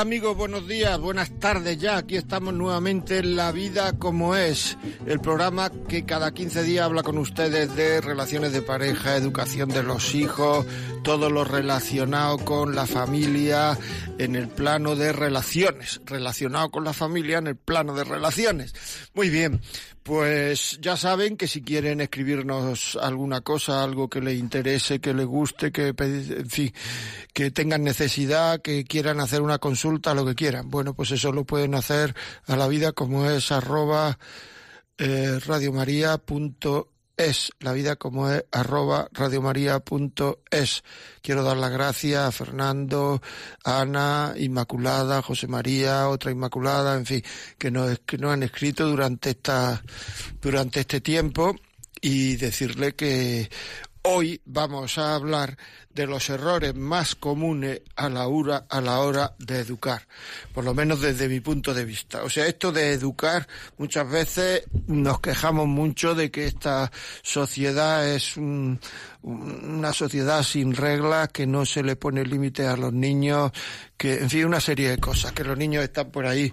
Amigos, buenos días, buenas tardes ya. Aquí estamos nuevamente en La Vida como es, el programa que cada 15 días habla con ustedes de relaciones de pareja, educación de los hijos, todo lo relacionado con la familia en el plano de relaciones, relacionado con la familia en el plano de relaciones. Muy bien, pues ya saben que si quieren escribirnos alguna cosa, algo que les interese, que les guste, que, que tengan necesidad, que quieran hacer una consulta, lo que quieran. Bueno, pues eso lo pueden hacer a la vida como es arroba eh, es la vida como es arroba radiomaria.es. Quiero dar las gracias a Fernando, Ana, Inmaculada, José María, otra Inmaculada, en fin, que nos, que nos han escrito durante esta, durante este tiempo y decirle que hoy vamos a hablar de los errores más comunes a la hora, a la hora de educar, por lo menos desde mi punto de vista. O sea, esto de educar, muchas veces nos quejamos mucho de que esta sociedad es una sociedad sin reglas, que no se le pone límite a los niños, que, en fin, una serie de cosas, que los niños están por ahí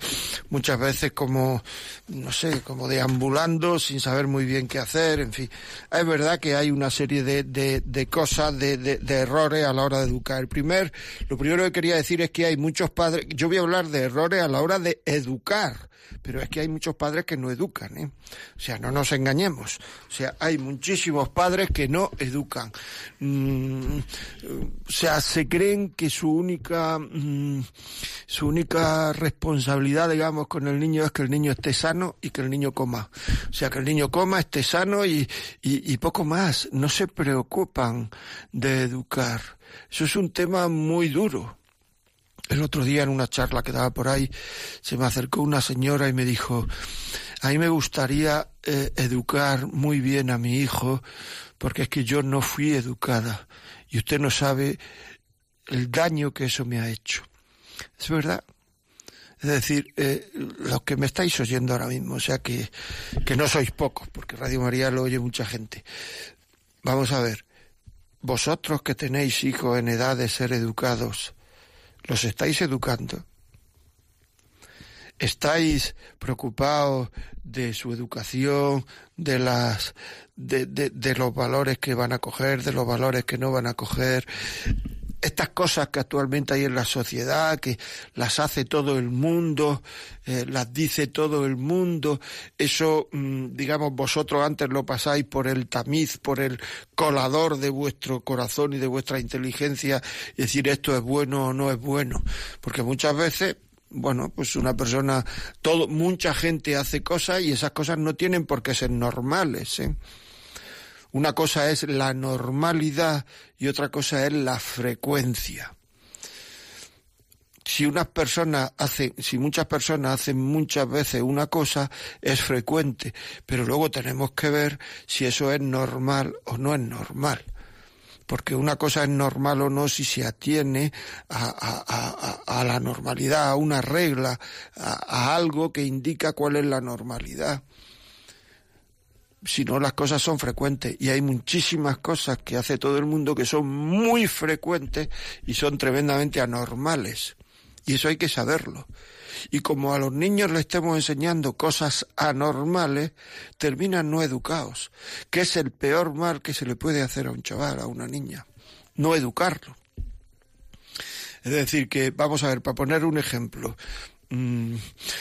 muchas veces como, no sé, como deambulando, sin saber muy bien qué hacer, en fin. Es verdad que hay una serie de, de, de cosas, de, de, de errores a la hora de educar. El primer, lo primero que quería decir es que hay muchos padres, yo voy a hablar de errores a la hora de educar, pero es que hay muchos padres que no educan, ¿eh? O sea, no nos engañemos. O sea, hay muchísimos padres que no educan. Mm, o sea, se creen que su única, mm, su única responsabilidad, digamos, con el niño es que el niño esté sano y que el niño coma. O sea, que el niño coma, esté sano y, y, y poco más. No se preocupan de educar. Eso es un tema muy duro. El otro día en una charla que daba por ahí, se me acercó una señora y me dijo, a mí me gustaría eh, educar muy bien a mi hijo, porque es que yo no fui educada y usted no sabe el daño que eso me ha hecho. Es verdad. Es decir, eh, los que me estáis oyendo ahora mismo, o sea que, que no sois pocos, porque Radio María lo oye mucha gente. Vamos a ver, vosotros que tenéis hijos en edad de ser educados, ¿los estáis educando? ¿Estáis preocupados de su educación, de las de, de, de, los valores que van a coger, de los valores que no van a coger? Estas cosas que actualmente hay en la sociedad, que las hace todo el mundo, eh, las dice todo el mundo, eso, mm, digamos, vosotros antes lo pasáis por el tamiz, por el colador de vuestro corazón y de vuestra inteligencia, y decir esto es bueno o no es bueno, porque muchas veces bueno, pues una persona, todo, mucha gente hace cosas y esas cosas no tienen por qué ser normales, ¿eh? Una cosa es la normalidad y otra cosa es la frecuencia. Si unas personas hacen, si muchas personas hacen muchas veces una cosa, es frecuente, pero luego tenemos que ver si eso es normal o no es normal porque una cosa es normal o no si se atiene a, a, a, la normalidad, a una regla, a, algo que indica cuál es la normalidad si no las cosas son frecuentes y hay muchísimas cosas que hace todo el mundo que son muy frecuentes y son tremendamente anormales. Y eso hay que saberlo. Y como a los niños le estemos enseñando cosas anormales, terminan no educados, que es el peor mal que se le puede hacer a un chaval, a una niña, no educarlo. Es decir, que, vamos a ver, para poner un ejemplo, Mm,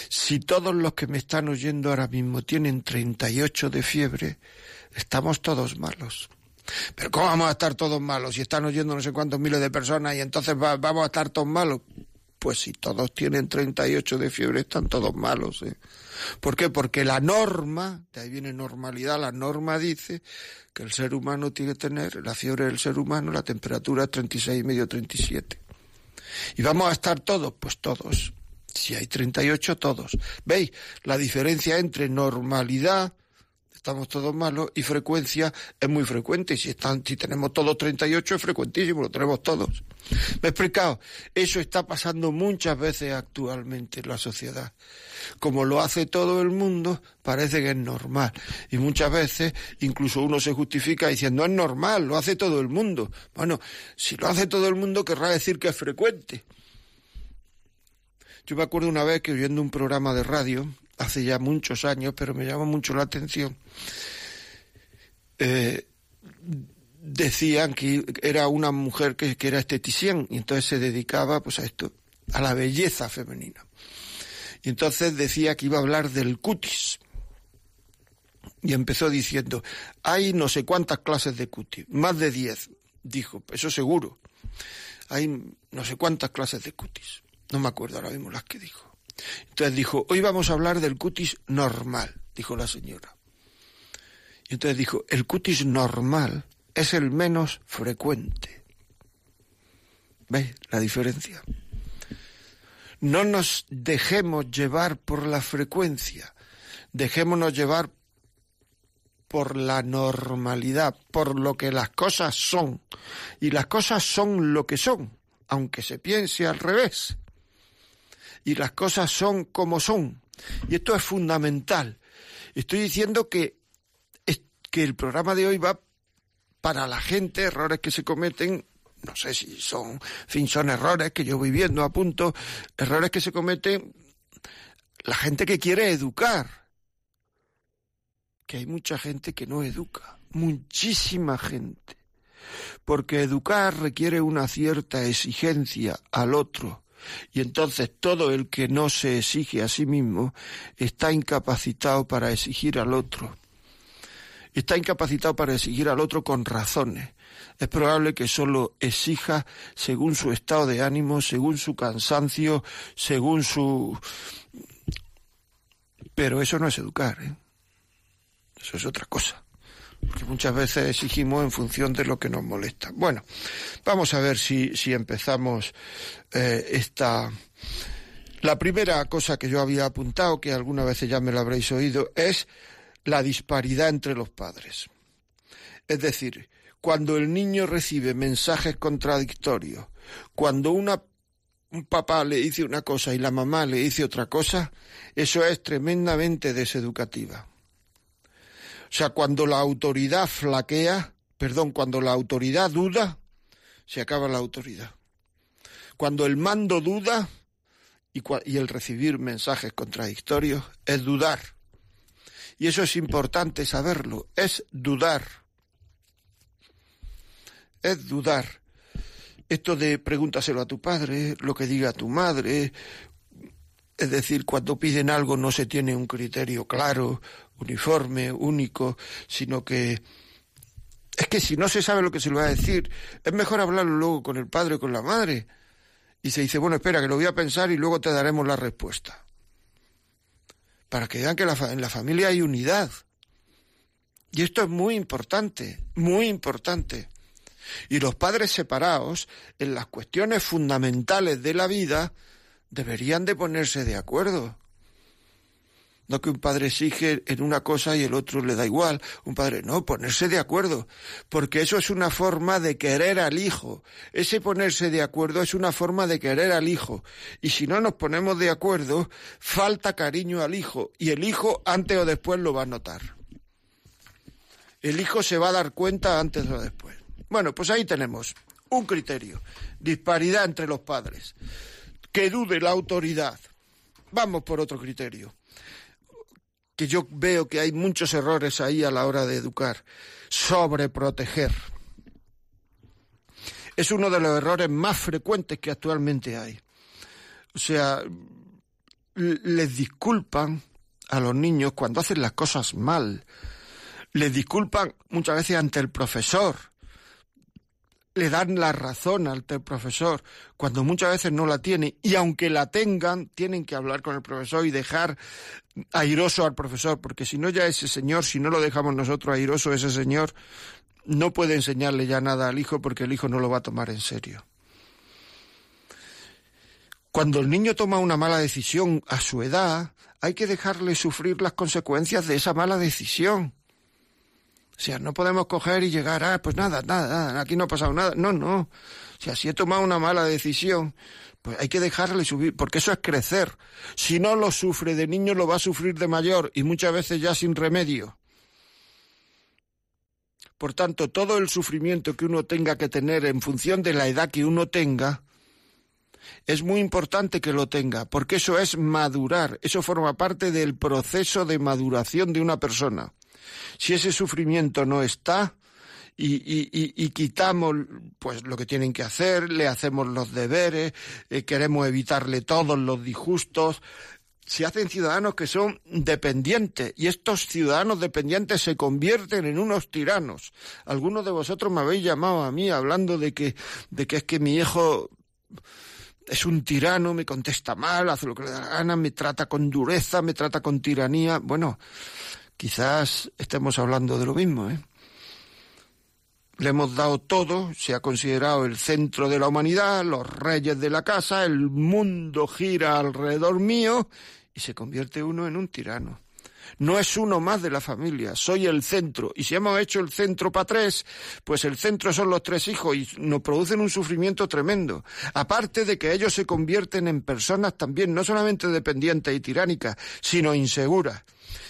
si todos los que me están oyendo ahora mismo tienen 38 de fiebre, estamos todos malos. Pero ¿cómo vamos a estar todos malos? Si están oyendo no sé cuántos miles de personas y entonces vamos a estar todos malos. Pues si todos tienen 38 de fiebre, están todos malos. ¿eh? ¿Por qué? Porque la norma, de ahí viene normalidad, la norma dice que el ser humano tiene que tener, la fiebre del ser humano, la temperatura es 36 y medio, 37. ¿Y vamos a estar todos? Pues todos. Si hay 38, todos. ¿Veis la diferencia entre normalidad, estamos todos malos y frecuencia es muy frecuente. Si, están, si tenemos todos 38 es frecuentísimo, lo tenemos todos. ¿Me he explicado? Eso está pasando muchas veces actualmente en la sociedad. Como lo hace todo el mundo, parece que es normal. Y muchas veces incluso uno se justifica diciendo, es normal, lo hace todo el mundo. Bueno, si lo hace todo el mundo querrá decir que es frecuente. Yo me acuerdo una vez que oyendo un programa de radio, hace ya muchos años, pero me llama mucho la atención, eh, decían que era una mujer que, que era esteticien y entonces se dedicaba pues a esto, a la belleza femenina. Y entonces decía que iba a hablar del cutis. Y empezó diciendo, hay no sé cuántas clases de cutis, más de diez. Dijo, eso seguro. Hay no sé cuántas clases de cutis. No me acuerdo ahora mismo las que dijo. Entonces dijo, hoy vamos a hablar del cutis normal, dijo la señora. Y entonces dijo, el cutis normal es el menos frecuente. ¿Veis la diferencia? No nos dejemos llevar por la frecuencia, dejémonos llevar por la normalidad, por lo que las cosas son. Y las cosas son lo que son, aunque se piense al revés y las cosas son como son. Y esto es fundamental. Estoy diciendo que, que el programa de hoy va para la gente, errores que se cometen, no sé si son, fin, son errores que yo voy viendo a punto, errores que se cometen la gente que quiere educar. Que hay mucha gente que no educa, muchísima gente. Porque educar requiere una cierta exigencia al otro y entonces todo el que no se exige a sí mismo está incapacitado para exigir al otro. Está incapacitado para exigir al otro con razones. Es probable que solo exija según su estado de ánimo, según su cansancio, según su... Pero eso no es educar, ¿eh? Eso es otra cosa porque muchas veces exigimos en función de lo que nos molesta. Bueno, vamos a ver si, si empezamos eh, esta... La primera cosa que yo había apuntado, que algunas veces ya me lo habréis oído, es la disparidad entre los padres. Es decir, cuando el niño recibe mensajes contradictorios, cuando una, un papá le dice una cosa y la mamá le dice otra cosa, eso es tremendamente deseducativa. Sea, cuando la autoridad flaquea, perdón, cuando la autoridad duda, se acaba la autoridad. Cuando el mando duda y, y el recibir mensajes contradictorios es dudar. Y eso es importante saberlo, es dudar. Es dudar. Esto de pregúntaselo a tu padre, lo que diga tu madre, es decir, cuando piden algo no se tiene un criterio claro, uniforme, único, sino que es que si no se sabe lo que se le va a decir, es mejor hablarlo luego con el padre o con la madre. Y se dice, bueno, espera, que lo voy a pensar y luego te daremos la respuesta. Para que vean que en la familia hay unidad. Y esto es muy importante, muy importante. Y los padres separados, en las cuestiones fundamentales de la vida, deberían de ponerse de acuerdo. No que un padre exige en una cosa y el otro le da igual. Un padre, no, ponerse de acuerdo. Porque eso es una forma de querer al hijo. Ese ponerse de acuerdo es una forma de querer al hijo. Y si no nos ponemos de acuerdo, falta cariño al hijo. Y el hijo antes o después lo va a notar. El hijo se va a dar cuenta antes o después. Bueno, pues ahí tenemos un criterio. Disparidad entre los padres. Que dude la autoridad. Vamos por otro criterio que yo veo que hay muchos errores ahí a la hora de educar. Sobreproteger. Es uno de los errores más frecuentes que actualmente hay. O sea, les disculpan a los niños cuando hacen las cosas mal. Les disculpan muchas veces ante el profesor le dan la razón al profesor cuando muchas veces no la tiene y aunque la tengan tienen que hablar con el profesor y dejar airoso al profesor porque si no ya ese señor si no lo dejamos nosotros airoso ese señor no puede enseñarle ya nada al hijo porque el hijo no lo va a tomar en serio. Cuando el niño toma una mala decisión a su edad hay que dejarle sufrir las consecuencias de esa mala decisión O sea, no podemos coger y llegar, ah, pues nada, nada, nada, aquí no ha pasado nada. No, no. O sea, si he tomado una mala decisión, pues hay que dejarle subir, porque eso es crecer. Si no lo sufre de niño, lo va a sufrir de mayor y muchas veces ya sin remedio. Por tanto, todo el sufrimiento que uno tenga que tener en función de la edad que uno tenga, es muy importante que lo tenga, porque eso es madurar, eso forma parte del proceso de maduración de una persona. Si ese sufrimiento no está, y, quitamos pues lo que tienen que hacer, le hacemos los deberes, eh, queremos evitarle todos los disgustos, se hacen ciudadanos que son dependientes y estos ciudadanos dependientes se convierten en unos tiranos. Algunos de vosotros me habéis llamado a mí hablando de que, de que es que mi hijo es un tirano, me contesta mal, hace lo que le da la gana, me trata con dureza, me trata con tiranía. Bueno, quizás estemos hablando de lo mismo, ¿eh? Le hemos dado todo, se ha considerado el centro de la humanidad, los reyes de la casa, el mundo gira alrededor mío y se convierte uno en un tirano. No es uno más de la familia, soy el centro. Y si hemos hecho el centro para tres, pues el centro son los tres hijos y nos producen un sufrimiento tremendo. Aparte de que ellos se convierten en personas también no solamente dependientes y tiránicas, sino inseguras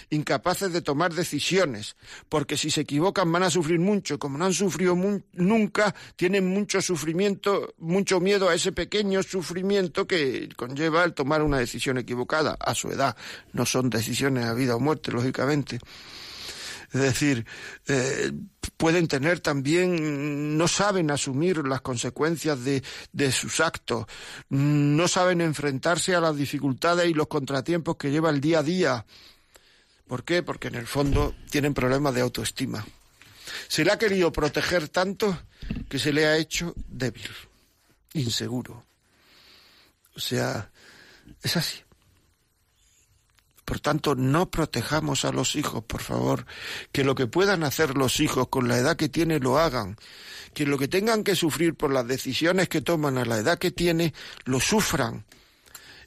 incapaces de tomar decisiones, porque si se equivocan van a sufrir mucho, como no han sufrido nunca, tienen mucho sufrimiento, mucho miedo a ese pequeño sufrimiento que conlleva el tomar una decisión equivocada a su edad. No son decisiones a vida o muerte, lógicamente. Es decir, eh, pueden tener también, no saben asumir las consecuencias de, de, sus actos, no saben enfrentarse a las dificultades y los contratiempos que lleva el día a día. ¿Por qué? Porque en el fondo tienen problemas de autoestima. Se le ha querido proteger tanto que se le ha hecho débil, inseguro. O sea, es así. Por tanto, no protejamos a los hijos, por favor. Que lo que puedan hacer los hijos con la edad que tienen lo hagan. Que lo que tengan que sufrir por las decisiones que toman a la edad que tiene, lo sufran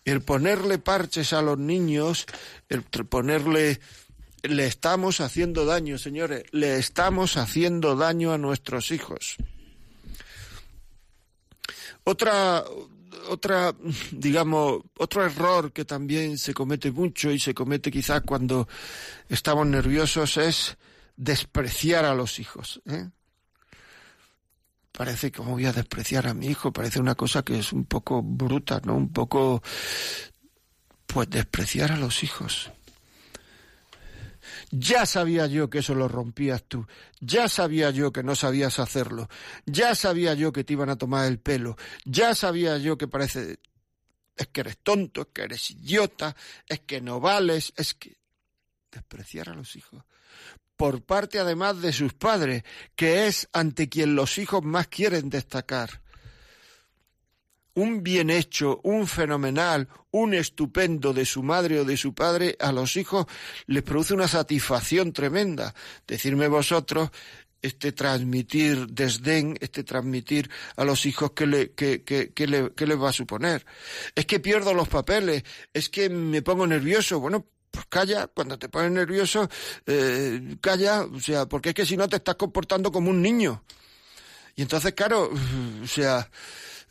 el ponerle parches a los niños, el ponerle le estamos haciendo daño, señores, le estamos haciendo daño a nuestros hijos. Otra otra digamos otro error que también se comete mucho y se comete quizás cuando estamos nerviosos es despreciar a los hijos. ¿eh? Parece que voy a despreciar a mi hijo, parece una cosa que es un poco bruta, ¿no? Un poco, pues, despreciar a los hijos. Ya sabía yo que eso lo rompías tú, ya sabía yo que no sabías hacerlo, ya sabía yo que te iban a tomar el pelo, ya sabía yo que parece, es que eres tonto, es que eres idiota, es que no vales, es que despreciar a los hijos por parte además de sus padres, que es ante quien los hijos más quieren destacar. Un bien hecho, un fenomenal, un estupendo de su madre o de su padre a los hijos les produce una satisfacción tremenda. Decirme vosotros este transmitir desdén, este transmitir a los hijos que le, que, que, que, le, que les va a suponer. Es que pierdo los papeles, es que me pongo nervioso. Bueno, pues calla, cuando te pones nervioso, eh, calla, o sea, porque es que si no te estás comportando como un niño. Y entonces, claro, o sea,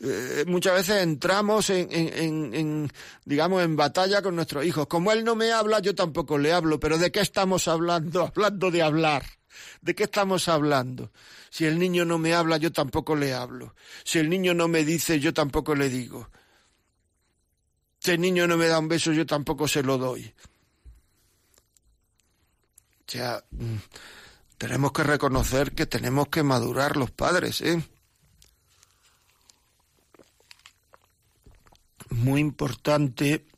eh, muchas veces entramos en, en, en, digamos, en batalla con nuestros hijos. Como él no me habla, yo tampoco le hablo, pero ¿de qué estamos hablando? Hablando de hablar. ¿De qué estamos hablando? Si el niño no me habla, yo tampoco le hablo. Si el niño no me dice, yo tampoco le digo. Si el niño no me da un beso, yo tampoco se lo doy. O sea, mm, tenemos que reconocer que tenemos que madurar los padres, ¿eh? Muy importante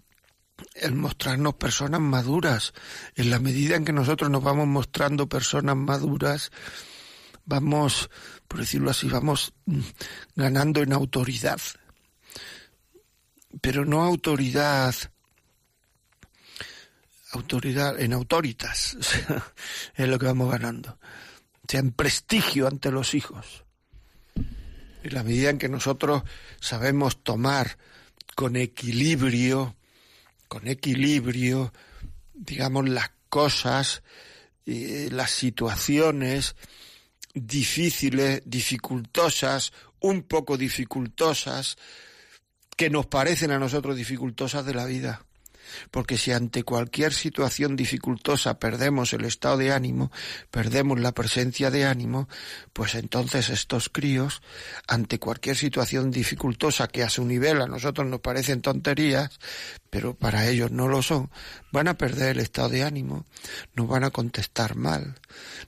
el mostrarnos personas maduras. En la medida en que nosotros nos vamos mostrando personas maduras, vamos, por decirlo así, vamos mm, ganando en autoridad. Pero no autoridad autoridad, en autoritas, es lo que vamos ganando. O sea, en prestigio ante los hijos. En la medida en que nosotros sabemos tomar con equilibrio, con equilibrio, digamos, las cosas las situaciones difíciles, dificultosas, un poco dificultosas, que nos parecen a nosotros dificultosas de la vida. Porque si ante cualquier situación dificultosa perdemos el estado de ánimo, perdemos la presencia de ánimo, pues entonces estos críos, ante cualquier situación dificultosa que a su nivel a nosotros nos parecen tonterías, pero para ellos no lo son, van a perder el estado de ánimo, nos van a contestar mal.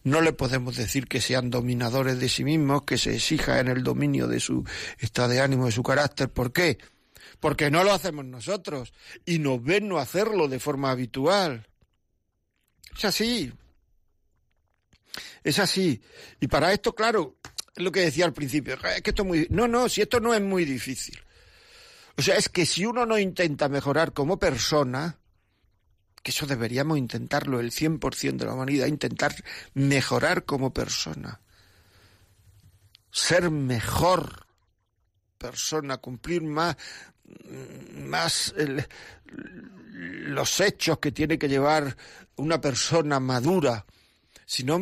No le podemos decir que sean dominadores de sí mismos, que se exija en el dominio de su estado de ánimo, de su carácter. ¿Por qué? Porque no lo hacemos nosotros y nos ven no hacerlo de forma habitual. Es así. Es así. Y para esto, claro, es lo que decía al principio, es que esto es muy... No, no, si esto no es muy difícil. O sea, es que si uno no intenta mejorar como persona, que eso deberíamos intentarlo el 100% de la humanidad, intentar mejorar como persona, ser mejor persona, cumplir más, más los hechos que tiene que llevar una persona madura, si no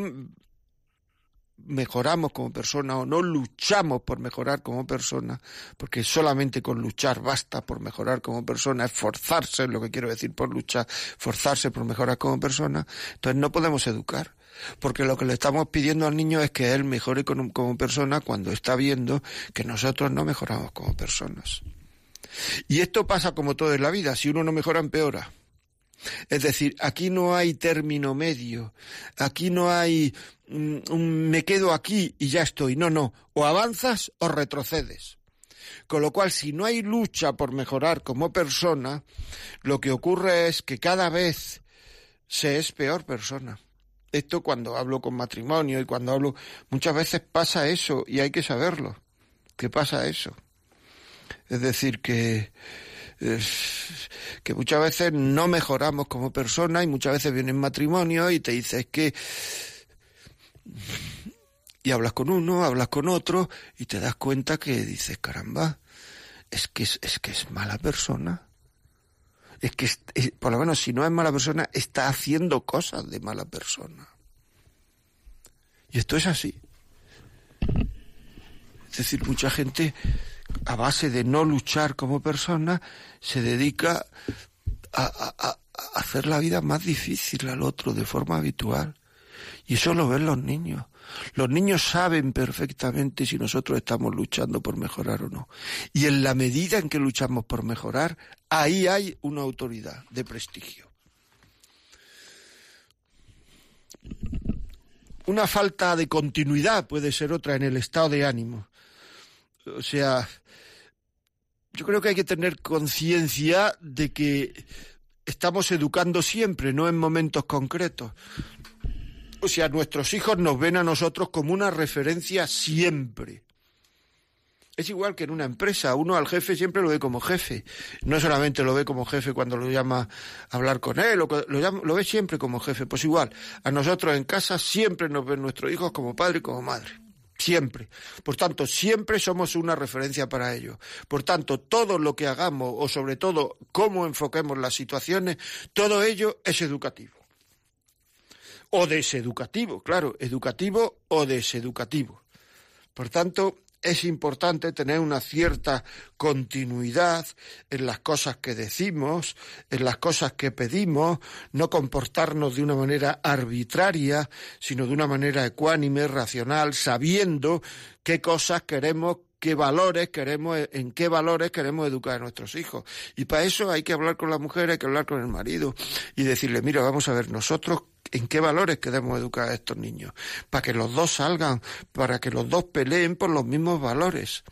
mejoramos como persona o no luchamos por mejorar como persona, porque solamente con luchar basta por mejorar como persona, esforzarse, lo que quiero decir por luchar, forzarse por mejorar como persona, entonces no podemos educar. Porque lo que le estamos pidiendo al niño es que él mejore como persona cuando está viendo que nosotros no mejoramos como personas. Y esto pasa como todo en la vida, si uno no mejora, empeora. Es decir, aquí no hay término medio, aquí no hay mm, me quedo aquí y ya estoy, no, no, o avanzas o retrocedes. Con lo cual, si no hay lucha por mejorar como persona, lo que ocurre es que cada vez se es peor persona. Esto cuando hablo con matrimonio y cuando hablo, muchas veces pasa eso y hay que saberlo, que pasa eso. Es decir, que, que muchas veces no mejoramos como personas y muchas veces vienen matrimonio y te dices que... Y hablas con uno, hablas con otro y te das cuenta que dices, caramba, es que es, que es mala persona. Es que, por lo menos, si no es mala persona, está haciendo cosas de mala persona. Y esto es así. Es decir, mucha gente a base de no luchar como persona, se dedica a, hacer la vida más difícil al otro de forma habitual. Y eso lo ven los niños. Los niños saben perfectamente si nosotros estamos luchando por mejorar o no. Y en la medida en que luchamos por mejorar, ahí hay una autoridad de prestigio. Una falta de continuidad puede ser otra en el estado de ánimo. O sea, yo creo que hay que tener conciencia de que estamos educando siempre, no en momentos concretos. O sea, nuestros hijos nos ven a nosotros como una referencia siempre. Es igual que en una empresa, uno al jefe siempre lo ve como jefe. No solamente lo ve como jefe cuando lo llama a hablar con él, lo, lo ve siempre como jefe. Pues igual, a nosotros en casa siempre nos ven nuestros hijos como padre y como madre siempre. Por tanto, siempre somos una referencia para ello. Por tanto, todo lo que hagamos o sobre todo cómo enfoquemos las situaciones, todo ello es educativo. O deseducativo, claro, educativo o deseducativo. Por tanto, es importante tener una cierta continuidad en las cosas que decimos, en las cosas que pedimos, no comportarnos de una manera arbitraria, sino de una manera ecuánime, racional, sabiendo qué cosas queremos qué valores queremos, en qué valores queremos educar a nuestros hijos. Y para eso hay que hablar con la mujer, hay que hablar con el marido y decirle, mira, vamos a ver, nosotros en qué valores queremos educar a estos niños, para que los dos salgan, para que los dos peleen por los mismos valores.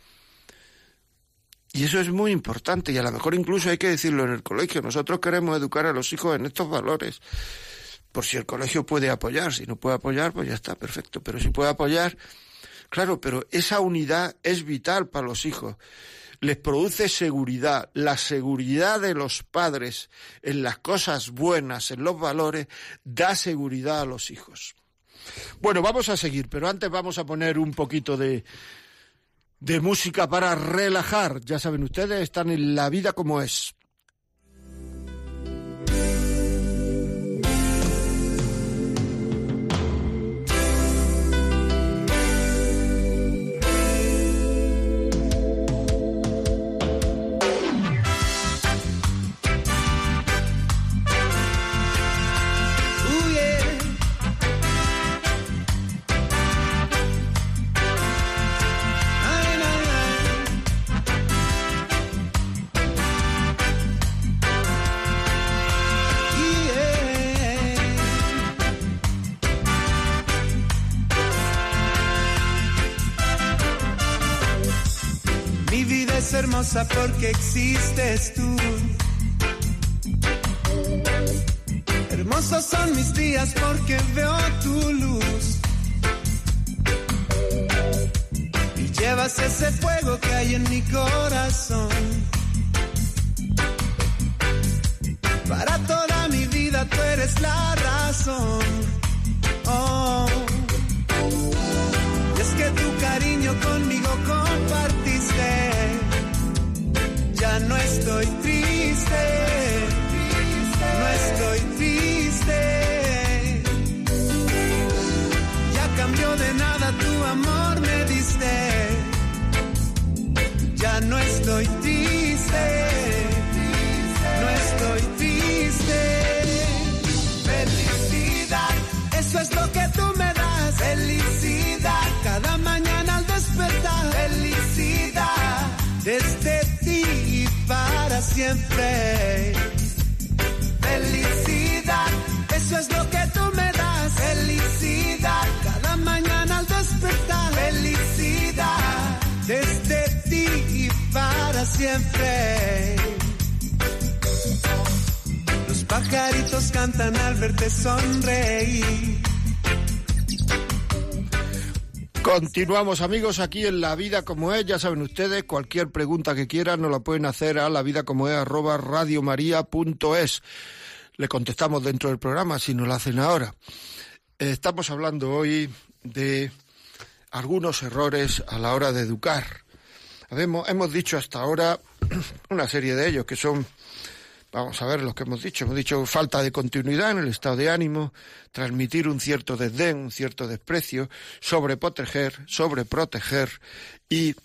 Y eso es muy importante y a lo mejor incluso hay que decirlo en el colegio. Nosotros queremos educar a los hijos en estos valores. Por si el colegio puede apoyar, si no puede apoyar, pues ya está, perfecto. Pero si puede apoyar, Claro, pero esa unidad es vital para los hijos. Les produce seguridad. La seguridad de los padres en las cosas buenas, en los valores, da seguridad a los hijos. Bueno, vamos a seguir, pero antes vamos a poner un poquito de, de música para relajar. Ya saben ustedes, están en la vida como es. Porque existes tú. Hermosos son mis días porque veo Los pajaritos cantan al verte sonreír. Continuamos amigos aquí en La Vida Como Es, ya saben ustedes, cualquier pregunta que quieran nos la pueden hacer a la vida como es arroba. Le contestamos dentro del programa si nos lo hacen ahora. Estamos hablando hoy de algunos errores a la hora de educar. Hemos dicho hasta ahora una serie de ellos que son Vamos a ver los que hemos dicho. Hemos dicho falta de continuidad en el estado de ánimo, transmitir un cierto desdén, un cierto desprecio, sobreproteger, sobreproteger y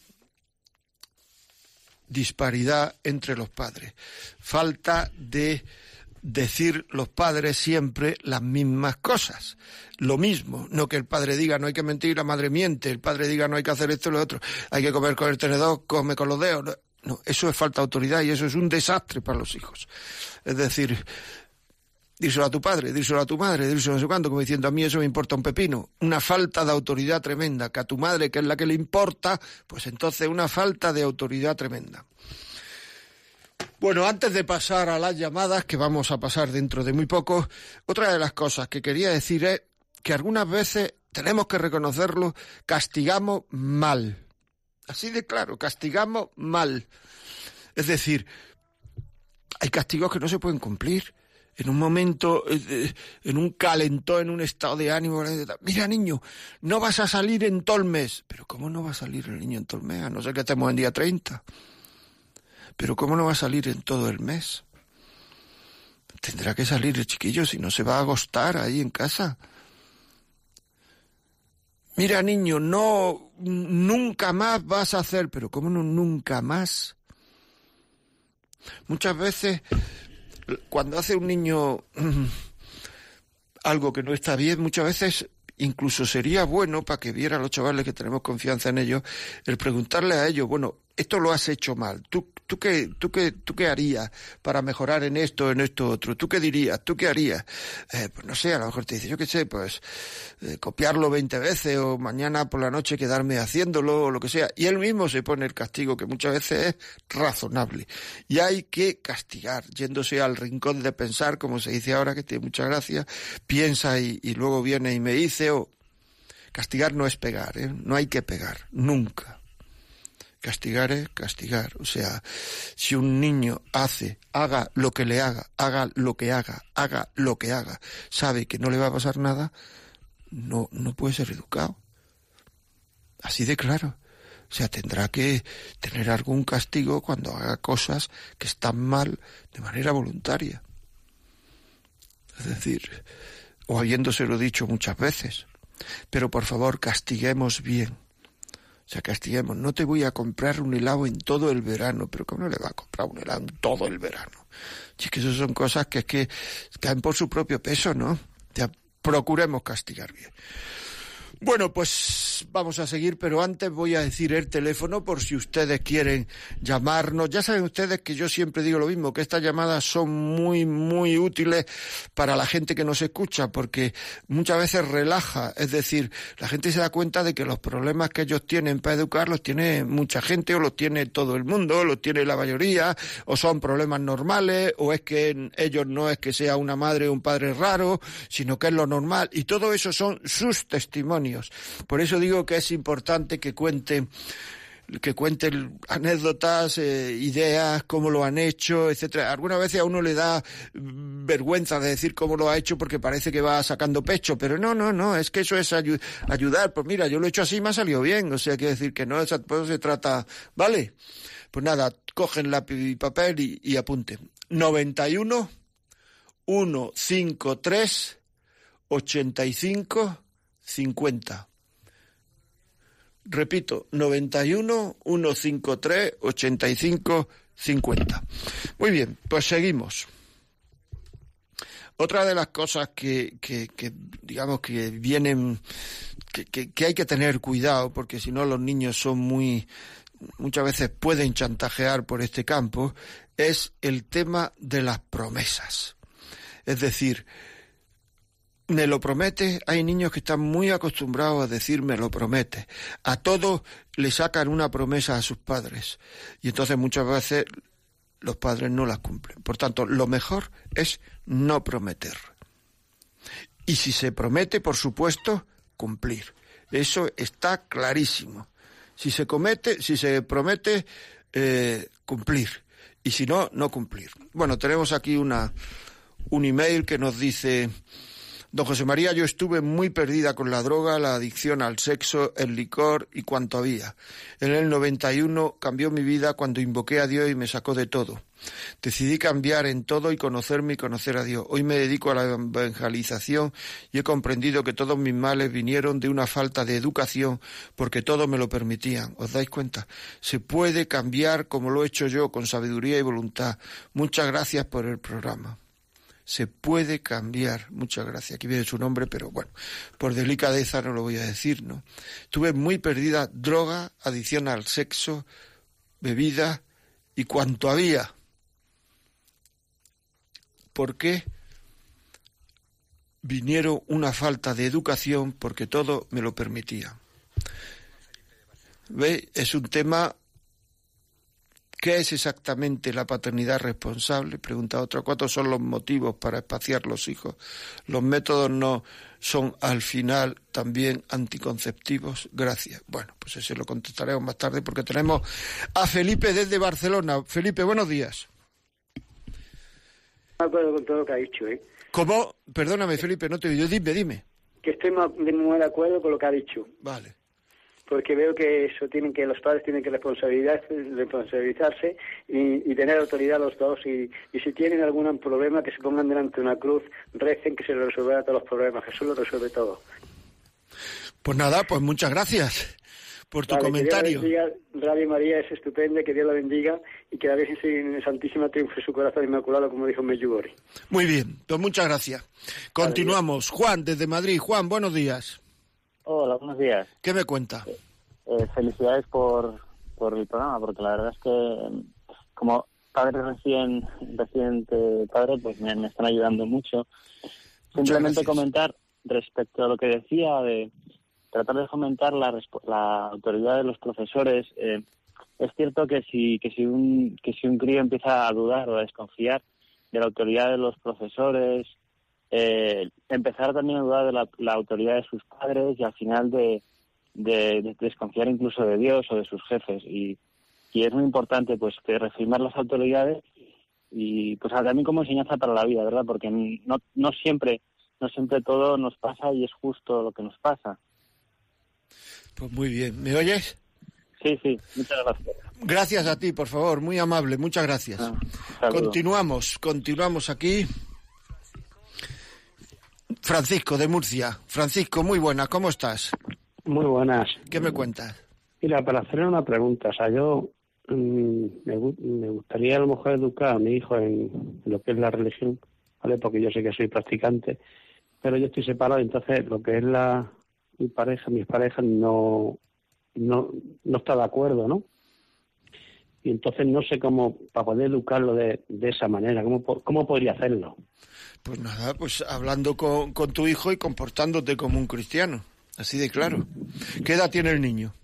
disparidad entre los padres. Falta de decir los padres siempre las mismas cosas. Lo mismo, no que el padre diga no hay que mentir, la madre miente, el padre diga no hay que hacer esto y lo otro, hay que comer con el tenedor, come con los dedos. No, eso es falta de autoridad y eso es un desastre para los hijos. Es decir, díselo a tu padre, díselo a tu madre, díselo a su cuánto, como diciendo a mí eso me importa un pepino. Una falta de autoridad tremenda, que a tu madre, que es la que le importa, pues entonces una falta de autoridad tremenda. Bueno, antes de pasar a las llamadas, que vamos a pasar dentro de muy poco, otra de las cosas que quería decir es que algunas veces tenemos que reconocerlo, castigamos mal. Así de claro, castigamos mal. Es decir, hay castigos que no se pueden cumplir. En un momento, eh, en un calentón, en un estado de ánimo, mira niño, no vas a salir en todo el mes. Pero ¿cómo no va a salir el niño en todo? A no ser que estemos en día 30. Pero ¿cómo no va a salir en todo el mes? Tendrá que salir el chiquillo si no se va a agostar ahí en casa. Mira, niño, no, nunca más vas a hacer, pero ¿cómo no nunca más? Muchas veces, cuando hace un niño algo que no está bien, muchas veces incluso sería bueno para que vieran los chavales que tenemos confianza en ellos, el preguntarle a ellos, bueno, esto lo has hecho mal, ¿tú, tú, qué, tú, qué, tú qué harías para mejorar en esto, en esto otro? ¿Tú qué dirías? ¿Tú qué harías? Eh, pues no sé, a lo mejor te dice, yo qué sé, pues eh, copiarlo 20 veces o mañana por la noche quedarme haciéndolo o lo que sea. Y él mismo se pone el castigo que muchas veces es razonable. Y hay que castigar, yéndose al rincón de pensar, como se dice ahora, que tiene mucha gracia, piensa y, y luego viene y me dice, o castigar no es pegar, ¿eh? no hay que pegar, nunca. Castigar es castigar. O sea, si un niño hace, haga lo que le haga, haga lo que haga, haga lo que haga, sabe que no le va a pasar nada, no, no puede ser educado. Así de claro. O sea, tendrá que tener algún castigo cuando haga cosas que están mal de manera voluntaria. Es decir, o habiéndoselo dicho muchas veces. Pero por favor, castiguemos bien. O sea. No te voy a comprar un helado en todo el verano. Pero ¿cómo no le va a comprar un helado en todo el verano? Si es que eso son cosas que es que caen por su propio peso, ¿no? Sea, procuremos castigar bien. Bueno, pues vamos a seguir, pero antes voy a decir el teléfono por si ustedes quieren llamarnos. Ya saben ustedes que yo siempre digo lo mismo, que estas llamadas son muy, muy útiles para la gente que nos escucha, porque muchas veces relaja, es decir, la gente se da cuenta de que los problemas que ellos tienen para educar los tiene mucha gente o los tiene todo el mundo, los tiene la mayoría, o son problemas normales, o es que ellos no es que sea una madre o un padre raro, sino que es lo normal, y todo eso son sus testimonios. Por eso digo que es importante que cuenten que cuenten anécdotas, eh, ideas, cómo lo han hecho, etcétera. Algunas veces a uno le da vergüenza de decir cómo lo ha hecho porque parece que va sacando pecho, pero no, no, no, es que eso es ayudar. Pues mira, yo lo he hecho así y me ha salido bien, o sea, quiere decir que no, pues se trata, ¿vale? Pues nada, cogen lápiz y papel y, y apunten. 91 153 85 50. Repito, 91 153 85 50. Muy bien, pues seguimos. Otra de las cosas que, que, digamos que vienen, que, que, hay que tener cuidado, porque si no los niños son muy, muchas veces pueden chantajear por este campo, es el tema de las promesas. Es decir, me lo promete, hay niños que están muy acostumbrados a decir me lo promete. A todos le sacan una promesa a sus padres y entonces muchas veces los padres no las cumplen. Por tanto, lo mejor es no prometer. Y si se promete, por supuesto, cumplir. Eso está clarísimo. Si se comete, si se promete, eh, cumplir. Y si no, no cumplir. Bueno, tenemos aquí una, un email que nos dice Don José María, yo estuve muy perdida con la droga, la adicción al sexo, el licor y cuanto había. En el 91 cambió mi vida cuando invoqué a Dios y me sacó de todo. Decidí cambiar en todo y conocerme y conocer a Dios. Hoy me dedico a la evangelización y he comprendido que todos mis males vinieron de una falta de educación porque todos me lo permitían. ¿Os dais cuenta? Se puede cambiar como lo he hecho yo, con sabiduría y voluntad. Muchas gracias por el programa se puede cambiar. Muchas gracias. Aquí viene su nombre, pero bueno, por delicadeza no lo voy a decir, ¿no? Tuve muy perdida droga, adicción al sexo, bebida y cuanto había. ¿Por qué? Vinieron una falta de educación porque todo me lo permitía. ¿Ve? Es un tema ¿Qué es exactamente la paternidad responsable? Pregunta otra. ¿Cuántos son los motivos para espaciar los hijos? Los métodos no son al final también anticonceptivos. Gracias. Bueno, pues ese lo contestaremos más tarde porque tenemos a Felipe desde Barcelona. Felipe, buenos días. De acuerdo con todo lo que ha dicho, ¿eh? ¿Cómo? Perdóname, Felipe, no te oigo. Dime, dime. Que estoy muy de acuerdo con lo que ha dicho. Vale porque veo que eso tienen que los padres tienen que responsabilizarse y, tener autoridad los dos y, si tienen algún problema que se pongan delante de una cruz, recen que se les resolverá todos los problemas, Jesús lo resuelve todo. Pues nada, pues muchas gracias por tu comentario. Que Dios Radio María es estupenda, que Dios la bendiga y que la Virgen Santísima triunfe su corazón inmaculado, como dijo Medjugorje. Muy bien, pues muchas gracias. Continuamos. Juan, desde Madrid. Juan, buenos días. Hola, buenos días. ¿Qué me cuenta? Eh, felicidades por, por el programa, porque la verdad es que como padre recién, reciente padre, pues me, están ayudando mucho. Simplemente comentar respecto a lo que decía de tratar de fomentar la, la autoridad de los profesores. Eh, es cierto que si que si un que si un crío empieza a dudar o a desconfiar de la autoridad de los profesores eh, empezar también a dudar de la, autoridad de sus padres y al final de, desconfiar incluso de Dios o de sus jefes. Y, es muy importante pues que reafirmar las autoridades y pues también como enseñanza para la vida, ¿verdad? Porque no, no siempre no siempre todo nos pasa y es justo lo que nos pasa. Pues muy bien. ¿Me oyes? Sí, sí, muchas gracias. Gracias a ti, por favor, muy amable, muchas gracias. Ah, continuamos, continuamos aquí. Francisco de Murcia. Francisco, muy buenas, ¿cómo estás? Muy buenas. ¿Qué me cuentas? Mira, para hacer una pregunta, o sea, yo mm, me, gustaría a lo mejor educar a mi hijo en, lo que es la religión, ¿vale? Porque yo sé que soy practicante, pero yo estoy separado, entonces lo que es la, mi pareja, mis parejas no, no, no está de acuerdo, ¿no? Y entonces no sé cómo, para poder educarlo de, de esa manera, ¿cómo, cómo podría hacerlo? Pues nada, pues hablando con, con tu hijo y comportándote como un cristiano, así de claro. ¿Qué edad tiene el niño?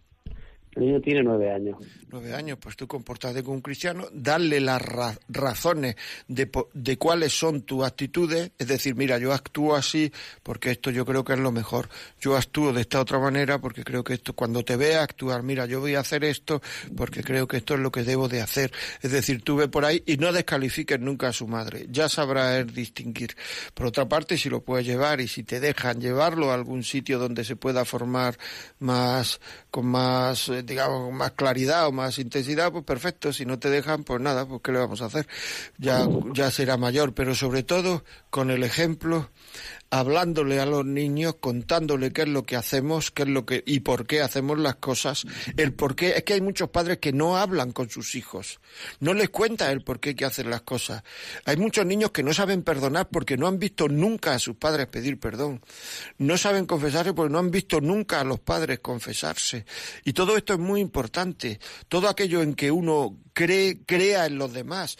El niño tiene nueve años. Nueve años, pues tú comportate como un cristiano, darle las razones de, de, cuáles son tus actitudes, es decir, mira, yo actúo así porque esto yo creo que es lo mejor, yo actúo de esta otra manera porque creo que esto, cuando te vea actuar, mira, yo voy a hacer esto porque creo que esto es lo que debo de hacer, es decir, tú ve por ahí y no descalifiques nunca a su madre, ya sabrá él distinguir. Por otra parte, si lo puedes llevar y si te dejan llevarlo a algún sitio donde se pueda formar más, con más, eh, digamos, más claridad o más más intensidad, pues perfecto. Si no te dejan, pues nada, pues qué le vamos a hacer. Ya, ya será mayor, pero sobre todo con el ejemplo hablándole a los niños, contándole qué es lo que hacemos, qué es lo que y por qué hacemos las cosas, el por qué. Es que hay muchos padres que no hablan con sus hijos, no les cuenta el por qué que hacen las cosas. Hay muchos niños que no saben perdonar porque no han visto nunca a sus padres pedir perdón, no saben confesarse porque no han visto nunca a los padres confesarse. Y todo esto es muy importante. Todo aquello en que uno cree, crea en los demás.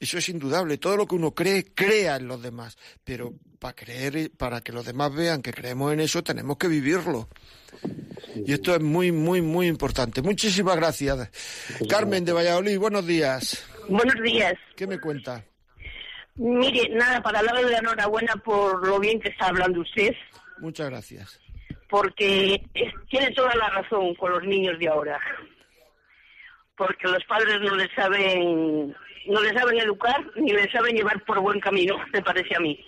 Eso es indudable. Todo lo que uno cree, crea en los demás. Pero para creer, para que los demás vean que creemos en eso, tenemos que vivirlo. Y esto es muy, muy, muy importante. Muchísimas gracias. Carmen de Valladolid, buenos días. Buenos días. ¿Qué me cuenta? Mire, nada, para darle la enhorabuena por lo bien que está hablando usted. Muchas gracias. Porque tiene toda la razón con los niños de ahora. Porque los padres no les saben no le saben educar ni le saben llevar por buen camino, me parece a mí.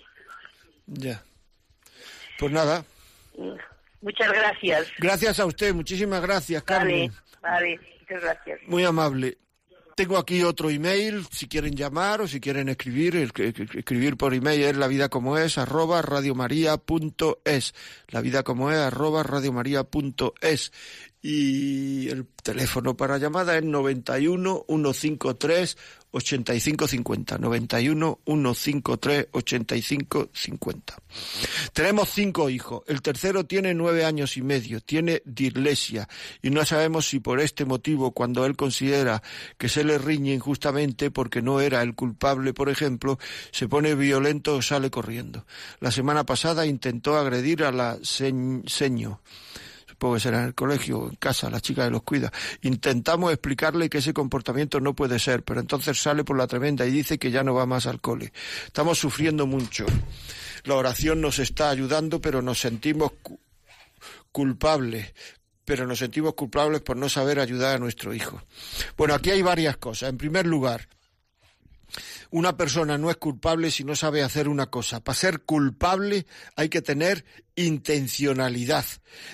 Ya. Pues nada. Muchas gracias. Gracias a usted, muchísimas gracias, Carmen. Vale, vale, muchas gracias. Muy amable. Tengo aquí otro email, si quieren llamar o si quieren escribir, escribir por email es la vida como es, arroba radiomaria.es, la vida como es, arroba radiomaria.es. Y el teléfono para llamada es 91 153 8550. 91 153 8550. Tenemos cinco hijos. El tercero tiene nueve años y medio. Tiene dislexia. Y no sabemos si por este motivo, cuando él considera que se le riñe injustamente porque no era el culpable, por ejemplo, se pone violento o sale corriendo. La semana pasada intentó agredir a la seño puede ser en el colegio, en casa, la chica que los cuida. Intentamos explicarle que ese comportamiento no puede ser, pero entonces sale por la tremenda y dice que ya no va más al cole. Estamos sufriendo mucho. La oración nos está ayudando, pero nos sentimos culpables pero nos sentimos culpables por no saber ayudar a nuestro hijo. Bueno, aquí hay varias cosas. En primer lugar, una persona no es culpable si no sabe hacer una cosa. Para ser culpable hay que tener intencionalidad.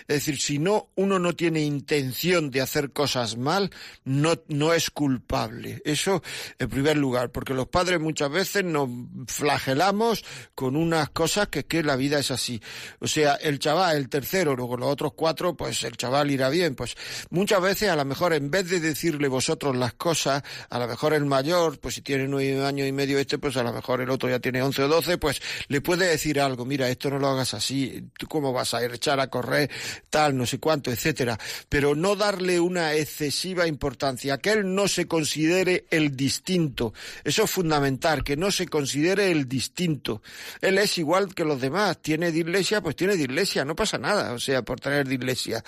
Es decir, si no, uno no tiene intención de hacer cosas mal, no, no es culpable. Eso en primer lugar, porque los padres muchas veces nos flagelamos con unas cosas que es que la vida es así. O sea, el chaval, el tercero, luego los otros cuatro, pues el chaval irá bien. Pues muchas veces a lo mejor en vez de decirle vosotros las cosas, a lo mejor el mayor, pues si tiene nueve años y medio este, pues a lo mejor el otro ya tiene once o doce, pues le puede decir algo, mira, esto no lo hagas así, tú cómo vas a echar a correr, tal, no sé cuánto, etcétera, pero no darle una excesiva importancia, que él no se considere el distinto. Eso es fundamental, que no se considere el distinto. Él es igual que los demás, tiene dislexia, pues tiene dislexia, no pasa nada, o sea, por tener dislexia.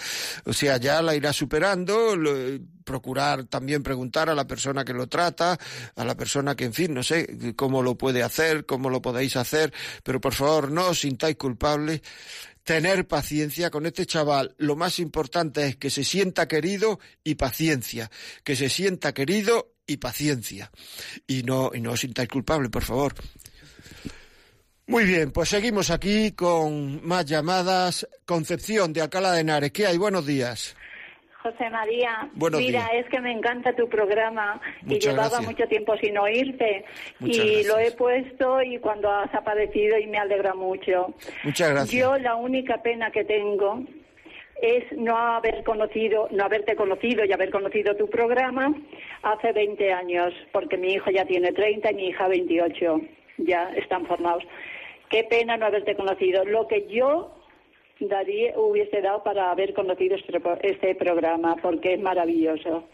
O sea, ya la irá superando, procurar también preguntar a la persona que lo trata, a la persona que, en fin, no sé cómo lo puede hacer, cómo lo podéis hacer, pero por favor no os sintáis culpables tener paciencia con este chaval. Lo más importante es que se sienta querido y paciencia. Que se sienta querido y paciencia. Y no, y no os sintáis culpable, por favor. Muy bien, pues seguimos aquí con más llamadas. Concepción de Alcalá de Henares. ¿Qué hay? Buenos días. José María, mira, es que me encanta tu programa y llevaba mucho tiempo sin oírte y lo he puesto y cuando has aparecido y me alegra mucho. Muchas gracias. Yo la única pena que tengo es no haber conocido, no haberte conocido y haber conocido tu programa hace 20 años, porque mi hijo ya tiene 30 y mi hija 28, ya están formados. Qué pena no haberte conocido. Lo que yo daría, hubiese dado para haber conocido este, este programa, porque es maravilloso.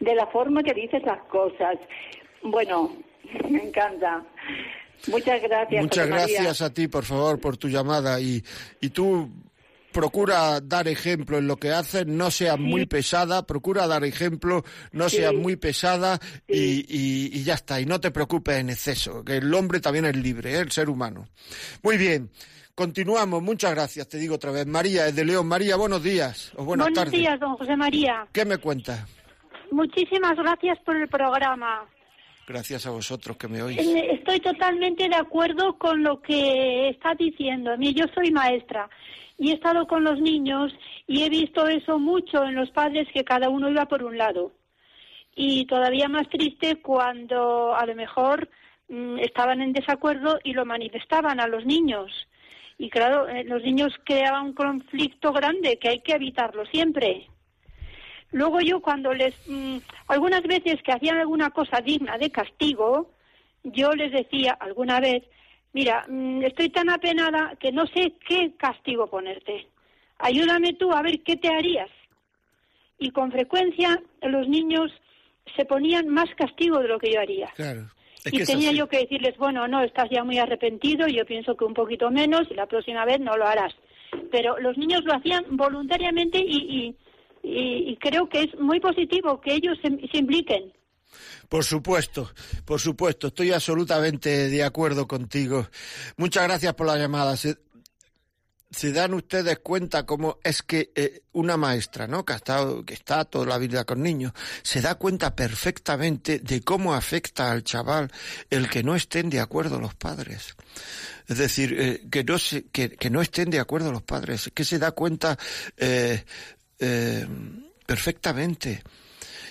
De la forma que dices las cosas. Bueno, me encanta. Muchas gracias. Muchas gracias a ti, por favor, por tu llamada. Y, y tú procura dar ejemplo en lo que haces, no seas muy pesada, procura dar ejemplo, no seas muy pesada y, y, ya está. Y no te preocupes en exceso, que el hombre también es libre, ¿eh? el ser humano. Muy bien. Continuamos, muchas gracias, te digo otra vez. María, es de León. María, buenos días o buenas buenos tardes. Buenos días, don José María. ¿Qué me cuentas? Muchísimas gracias por el programa. Gracias a vosotros que me oís. Eh, estoy totalmente de acuerdo con lo que está diciendo. A mí, yo soy maestra y he estado con los niños y he visto eso mucho en los padres que cada uno iba por un lado. Y todavía más triste cuando a lo mejor mm, estaban en desacuerdo y lo manifestaban a los niños y claro, eh, los niños creaban un conflicto grande que hay que evitarlo siempre. Luego yo cuando les, mm, algunas veces que hacían alguna cosa digna de castigo, yo les decía alguna vez, mira, mm, estoy tan apenada que no sé qué castigo ponerte. Ayúdame tú a ver qué te harías. Y con frecuencia los niños se ponían más castigo de lo que yo haría. Claro y tenía yo que decirles, bueno, no, estás ya muy arrepentido, yo pienso que un poquito menos y la próxima vez no lo harás. Pero los niños lo hacían voluntariamente y, y, creo que es muy positivo que ellos se, impliquen. Por supuesto, por supuesto, estoy absolutamente de acuerdo contigo. Muchas gracias por la llamada se dan ustedes cuenta cómo es que eh, una maestra, ¿no? Que, ha estado, que está toda la vida con niños, se da cuenta perfectamente de cómo afecta al chaval el que no estén de acuerdo los padres. Es decir, eh, que, no se, que, que, no estén de acuerdo los padres, que se da cuenta eh, perfectamente.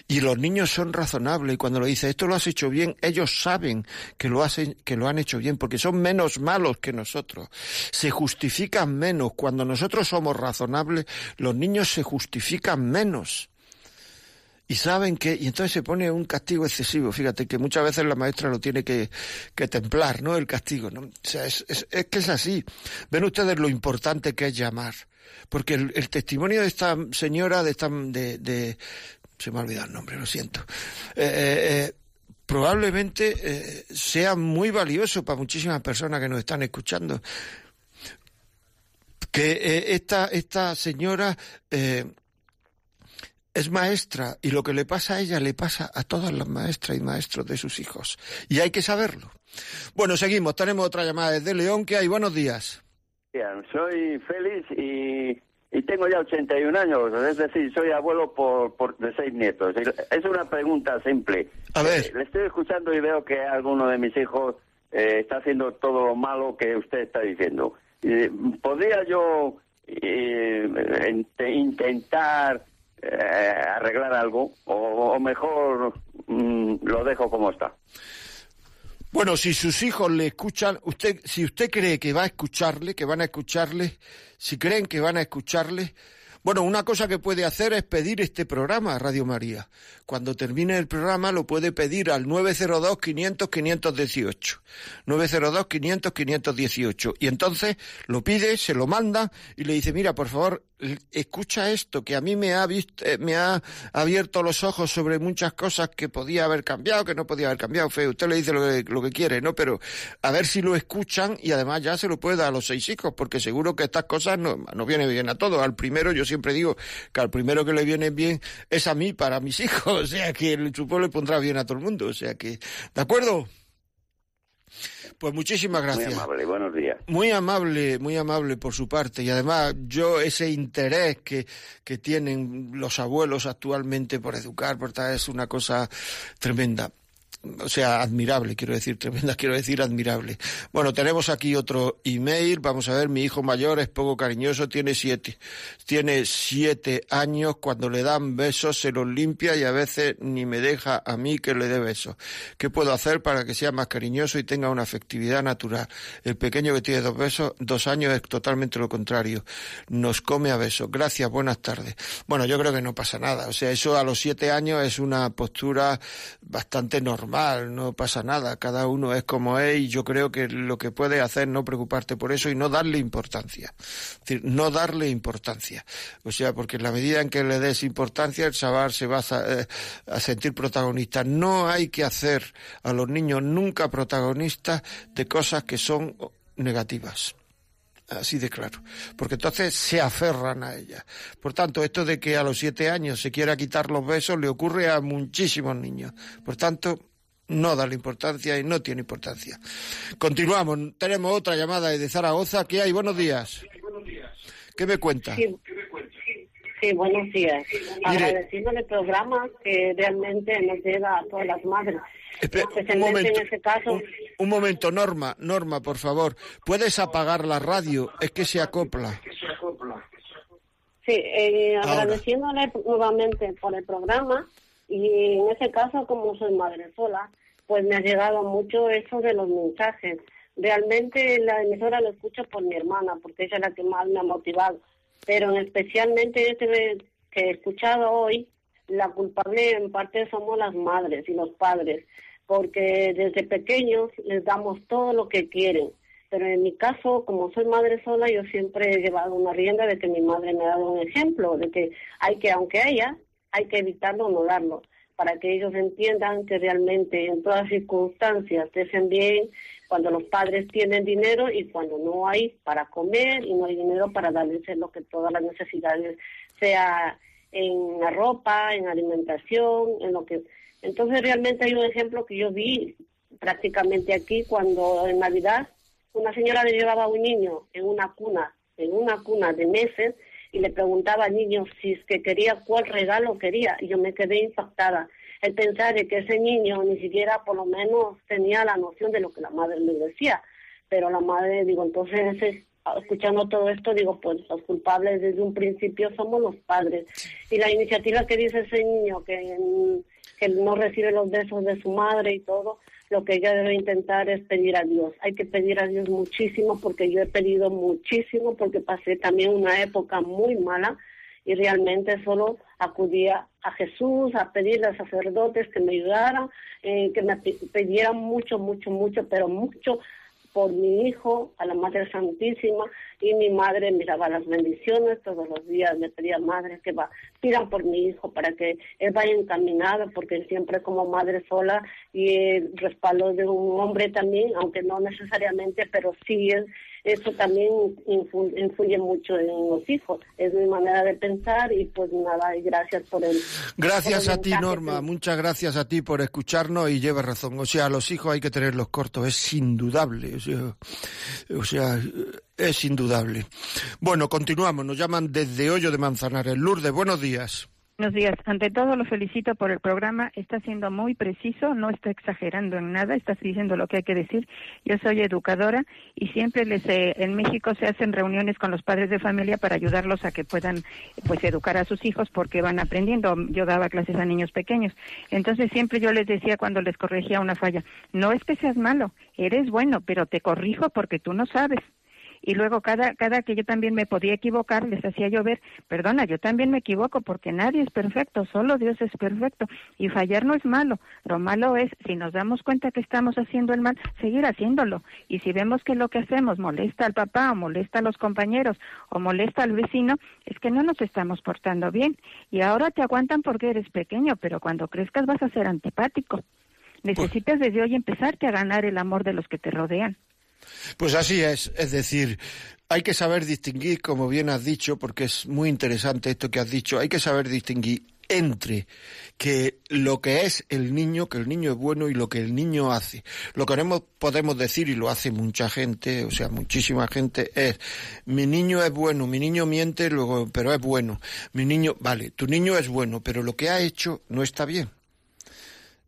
Y los niños son razonables y cuando lo dice esto lo has hecho bien, ellos saben que lo, hacen, que lo han hecho bien porque son menos malos que nosotros. Se justifican menos. Cuando nosotros somos razonables, los niños se justifican menos y saben que, y entonces se pone un castigo excesivo, fíjate que muchas veces la maestra lo tiene que, que templar, ¿no? El castigo, ¿no? O sea, es, es, es, que es así. Ven ustedes lo importante que es llamar. Porque el, el testimonio de esta señora, de esta, de, de, se me ha olvidado el nombre, lo siento. Eh, eh, eh probablemente sea muy valioso para muchísimas personas que nos están escuchando. Que esta, esta señora es maestra y lo que le pasa a ella le pasa a todas las maestras y maestros de sus hijos. Y hay que saberlo. Bueno, seguimos. Tenemos otra llamada desde León. ¿Qué hay? Buenos días. Soy Félix y y tengo ya 81 años, es decir, soy abuelo por, por de seis nietos. Es una pregunta simple. A ver. Eh, le estoy escuchando y veo que alguno de mis hijos eh, está haciendo todo lo malo que usted está diciendo. ¿Podría yo eh, intentar arreglar algo o, mejor mm, lo dejo como está? Bueno, si sus hijos le escuchan, usted, si usted cree que va a escucharle, que van a escucharle, si creen que van a escucharle, bueno, una cosa que puede hacer es pedir este programa a Radio María. Cuando termine el programa lo puede pedir al 902-500-518. 902-500-518. Y entonces lo pide, se lo manda y le dice, mira, por favor, escucha esto, que a mí me ha, visto, eh, me ha abierto los ojos sobre muchas cosas que podía haber cambiado, que no podía haber cambiado. Fe, usted le dice lo que, lo que quiere, ¿no? Pero a ver si lo escuchan y además ya se lo puede dar a los seis hijos, porque seguro que estas cosas no, no vienen bien a todos. Al primero, yo siempre digo que al primero que le viene bien es a mí, para mis hijos. O sea que el chupón le pondrá bien a todo el mundo. O sea que, ¿de acuerdo? Pues muchísimas gracias. Muy amable, buenos días. Muy amable, muy amable por su parte. Y además, yo ese interés que, que tienen los abuelos actualmente por educar, por tal, es una cosa tremenda o sea, admirable, quiero decir, tremenda, quiero decir admirable. Bueno, tenemos aquí otro email, vamos a ver, mi hijo mayor es poco cariñoso, tiene siete, tiene siete años, cuando le dan besos se los limpia y a veces ni me deja a mí que le dé besos. ¿Qué puedo hacer para que sea más cariñoso y tenga una afectividad natural? El pequeño que tiene dos besos, dos años es totalmente lo contrario, nos come a besos. Gracias, buenas tardes. Bueno, yo creo que no pasa nada, o sea, eso a los siete años es una postura bastante normal no pasa nada, cada uno es como es y yo creo que lo que puedes hacer es no preocuparte por eso y no darle importancia. Es decir, no darle importancia. O sea, porque en la medida en que le des importancia, el chaval se va a, eh, a sentir protagonista. No hay que hacer a los niños nunca protagonistas de cosas que son negativas así de claro, porque entonces se aferran a ella. Por tanto, esto de que a los siete años se quiera quitar los besos le ocurre a muchísimos niños. Por tanto, no da la importancia y no tiene importancia. Continuamos. Tenemos otra llamada de Zaragoza. ¿Qué hay? Buenos días. ¿Qué me cuenta? Sí, sí buenos días. Agradeciéndole el programa que realmente nos llega a todas las madres. un momento, en ese caso. Un, momento, Norma, Norma, por favor. ¿Puedes apagar la radio? Es que se acopla. Sí, eh, agradeciéndole nuevamente por el programa y en ese caso, como soy madre sola, pues me ha llegado mucho eso de los mensajes. Realmente la emisora lo escucho por mi hermana, porque ella es la que más me ha motivado. Pero especialmente este que he escuchado hoy, la culpable en parte somos las madres y los padres, porque desde pequeños les damos todo lo que quieren. Pero en mi caso, como soy madre sola, yo siempre he llevado una rienda de que mi madre me ha dado un ejemplo, de que hay que, aunque haya, hay que evitarlo o no darlo, para que ellos entiendan que realmente en todas circunstancias hacen bien cuando los padres tienen dinero y cuando no hay para comer y no hay dinero para darles lo que todas las necesidades, sea en la ropa, en alimentación, en lo que... Entonces realmente hay un ejemplo que yo vi prácticamente aquí cuando en Navidad una señora le llevaba a un niño en una cuna, en una cuna de meses y le preguntaba al niño si es que quería cuál regalo quería y yo me quedé impactada. El pensar de que ese niño ni siquiera por lo menos tenía la noción de lo que la madre le decía. Pero la madre digo entonces escuchando todo esto digo pues los culpables desde un principio somos los padres. Y la iniciativa que dice ese niño que, que no recibe los besos de su madre y todo lo que ella debe intentar es pedir a Dios. Hay que pedir a Dios muchísimo porque yo he pedido muchísimo porque pasé también una época muy mala y realmente solo acudía a Jesús a pedirle a sacerdotes que me ayudaran, eh, que me pidieran mucho, mucho, mucho, pero mucho por mi hijo, a la Madre Santísima, y mi madre me daba las bendiciones. Todos los días, me pedía madre que va, pidan por mi hijo para que él vaya encaminado, porque siempre como madre sola y el respaldo de un hombre también, aunque no necesariamente, pero sí eso también influye mucho en los hijos. Es mi manera de pensar y pues nada, y gracias por el... Gracias a ti, Norma, muchas gracias a ti por escucharnos y lleva razón. O sea, los hijos hay que tenerlos cortos, es indudable. O sea, o sea es indudable. Bueno, continuamos, nos llaman desde Hoyo de Manzanares. Lourdes, buenos días. Buenos días. Ante todo, lo felicito por el programa. Está siendo muy preciso, no está exagerando en nada, está diciendo lo que hay que decir. Yo soy educadora y siempre les eh, en México se hacen reuniones con los padres de familia para ayudarlos a que puedan pues educar a sus hijos porque van aprendiendo. Yo daba clases a niños pequeños. Entonces siempre yo les decía cuando les corregía una falla, no es que seas malo, eres bueno, pero te corrijo porque tú no sabes y luego cada, cada que yo también me podía equivocar, les hacía yo ver, perdona, yo también me equivoco porque nadie es perfecto, solo Dios es perfecto y fallar no es malo, lo malo es si nos damos cuenta que estamos haciendo el mal, seguir haciéndolo y si vemos que lo que hacemos molesta al papá o molesta a los compañeros o molesta al vecino, es que no nos estamos portando bien y ahora te aguantan porque eres pequeño, pero cuando crezcas vas a ser antipático. Pues Necesitas desde hoy empezarte a ganar el amor de los que te rodean. Pues así es, es decir, hay que saber distinguir, como bien has dicho, porque es muy interesante esto que has dicho, hay que saber distinguir entre que lo que es el niño, que el niño es bueno y lo que el niño hace. Lo que podemos decir, y lo hace mucha gente, o sea, muchísima gente, es, mi niño es bueno, mi niño miente, luego, pero es bueno. Mi niño, vale, tu niño es bueno, pero lo que ha hecho no está bien.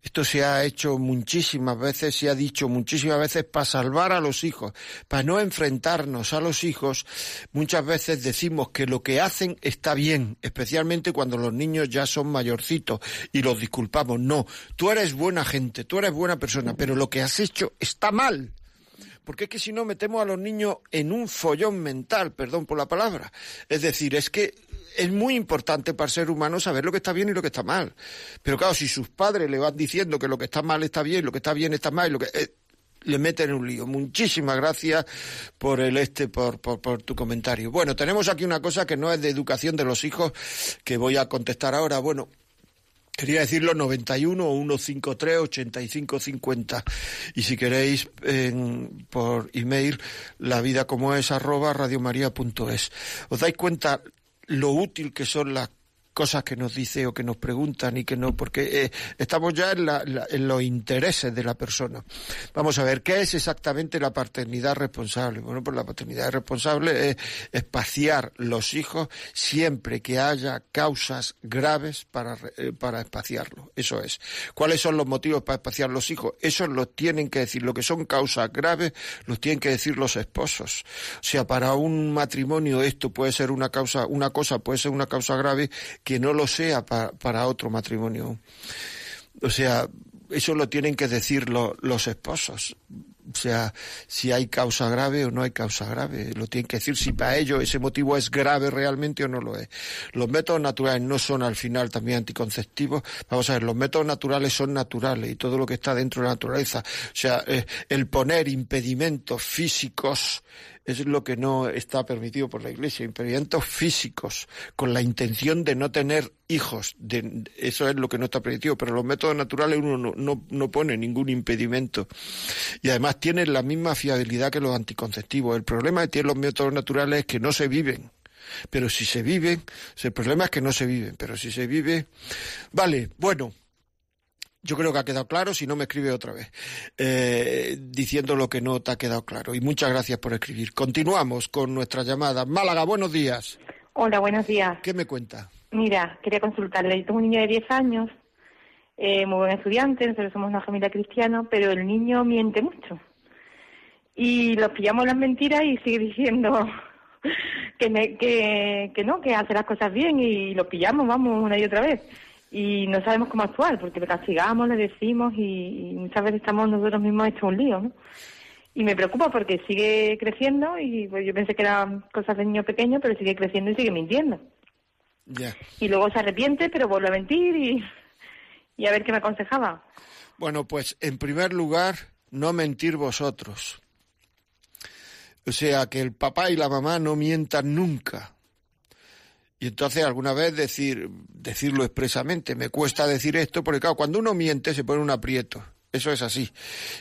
Esto se ha hecho muchísimas veces, se ha dicho muchísimas veces para salvar a los hijos, para no enfrentarnos a los hijos. Muchas veces decimos que lo que hacen está bien, especialmente cuando los niños ya son mayorcitos y los disculpamos. No, tú eres buena gente, tú eres buena persona, pero lo que has hecho está mal porque es que si no metemos a los niños en un follón mental, perdón por la palabra. Es decir, es que es muy importante para el ser humano saber lo que está bien y lo que está mal. Pero claro, si sus padres le van diciendo que lo que está mal está bien, lo que está bien está mal, lo que eh, le meten en un lío. Muchísimas gracias por el este, por, por, tu comentario. Bueno, tenemos aquí una cosa que no es de educación de los hijos, que voy a contestar ahora. Bueno, Quería decirlo 91 153 8550 y si queréis en, por email la vida como es arroba. ¿Os dais cuenta lo útil que son las cosas que nos dice o que nos preguntan y que no, porque eh, estamos ya en, la, en, los intereses de la persona. Vamos a ver, ¿qué es exactamente la paternidad responsable? Bueno, pues la paternidad responsable es espaciar los hijos siempre que haya causas graves para, eh, para espaciarlos. Eso es. ¿Cuáles son los motivos para espaciar los hijos? Eso los tienen que decir. Lo que son causas graves los tienen que decir los esposos. O sea, para un matrimonio esto puede ser una causa, una cosa puede ser una causa grave que no lo sea para, para otro matrimonio. O sea, eso lo tienen que decir lo, los esposos. O sea, si hay causa grave o no hay causa grave. Lo tienen que decir si para ellos ese motivo es grave realmente o no lo es. Los métodos naturales no son al final también anticonceptivos. Vamos a ver, los métodos naturales son naturales y todo lo que está dentro de la naturaleza. O sea, eh, el poner impedimentos físicos es lo que no está permitido por la Iglesia, impedimentos físicos, con la intención de no tener hijos. De, eso es lo que no está permitido, pero los métodos naturales uno no, no, no pone ningún impedimento. Y además tienen la misma fiabilidad que los anticonceptivos. El problema que tienen los métodos naturales es que no se viven. Pero si se viven, el problema es que no se viven, pero si se vive... Vale, bueno, yo creo que ha quedado claro, si no me escribe otra vez, eh, diciendo lo que no te ha quedado claro. Y muchas gracias por escribir. Continuamos con nuestra llamada. Málaga, buenos días. Hola, buenos días. ¿Qué me cuenta? Mira, quería consultarle. Yo tengo un niño de 10 años, eh, muy buen estudiante, nosotros somos una familia cristiana, pero el niño miente mucho. Y los pillamos las mentiras y sigue diciendo que, me, que, que no, que hace las cosas bien y lo pillamos, vamos, una y otra vez y no sabemos cómo actuar, porque le castigamos, le decimos y, y muchas veces estamos nosotros mismos hechos un lío, ¿no? Y me preocupa porque sigue creciendo y pues, yo pensé que eran cosas de niño pequeño, pero sigue creciendo y sigue mintiendo. Yeah. Y luego se arrepiente, pero vuelve a mentir y, y a ver qué me aconsejaba. Bueno, pues en primer lugar, no mentir vosotros. O sea, que el papá y la mamá no mientan nunca. Y entonces alguna vez decir, decirlo expresamente, me cuesta decir esto, porque claro, cuando uno miente se pone un aprieto. Eso es así.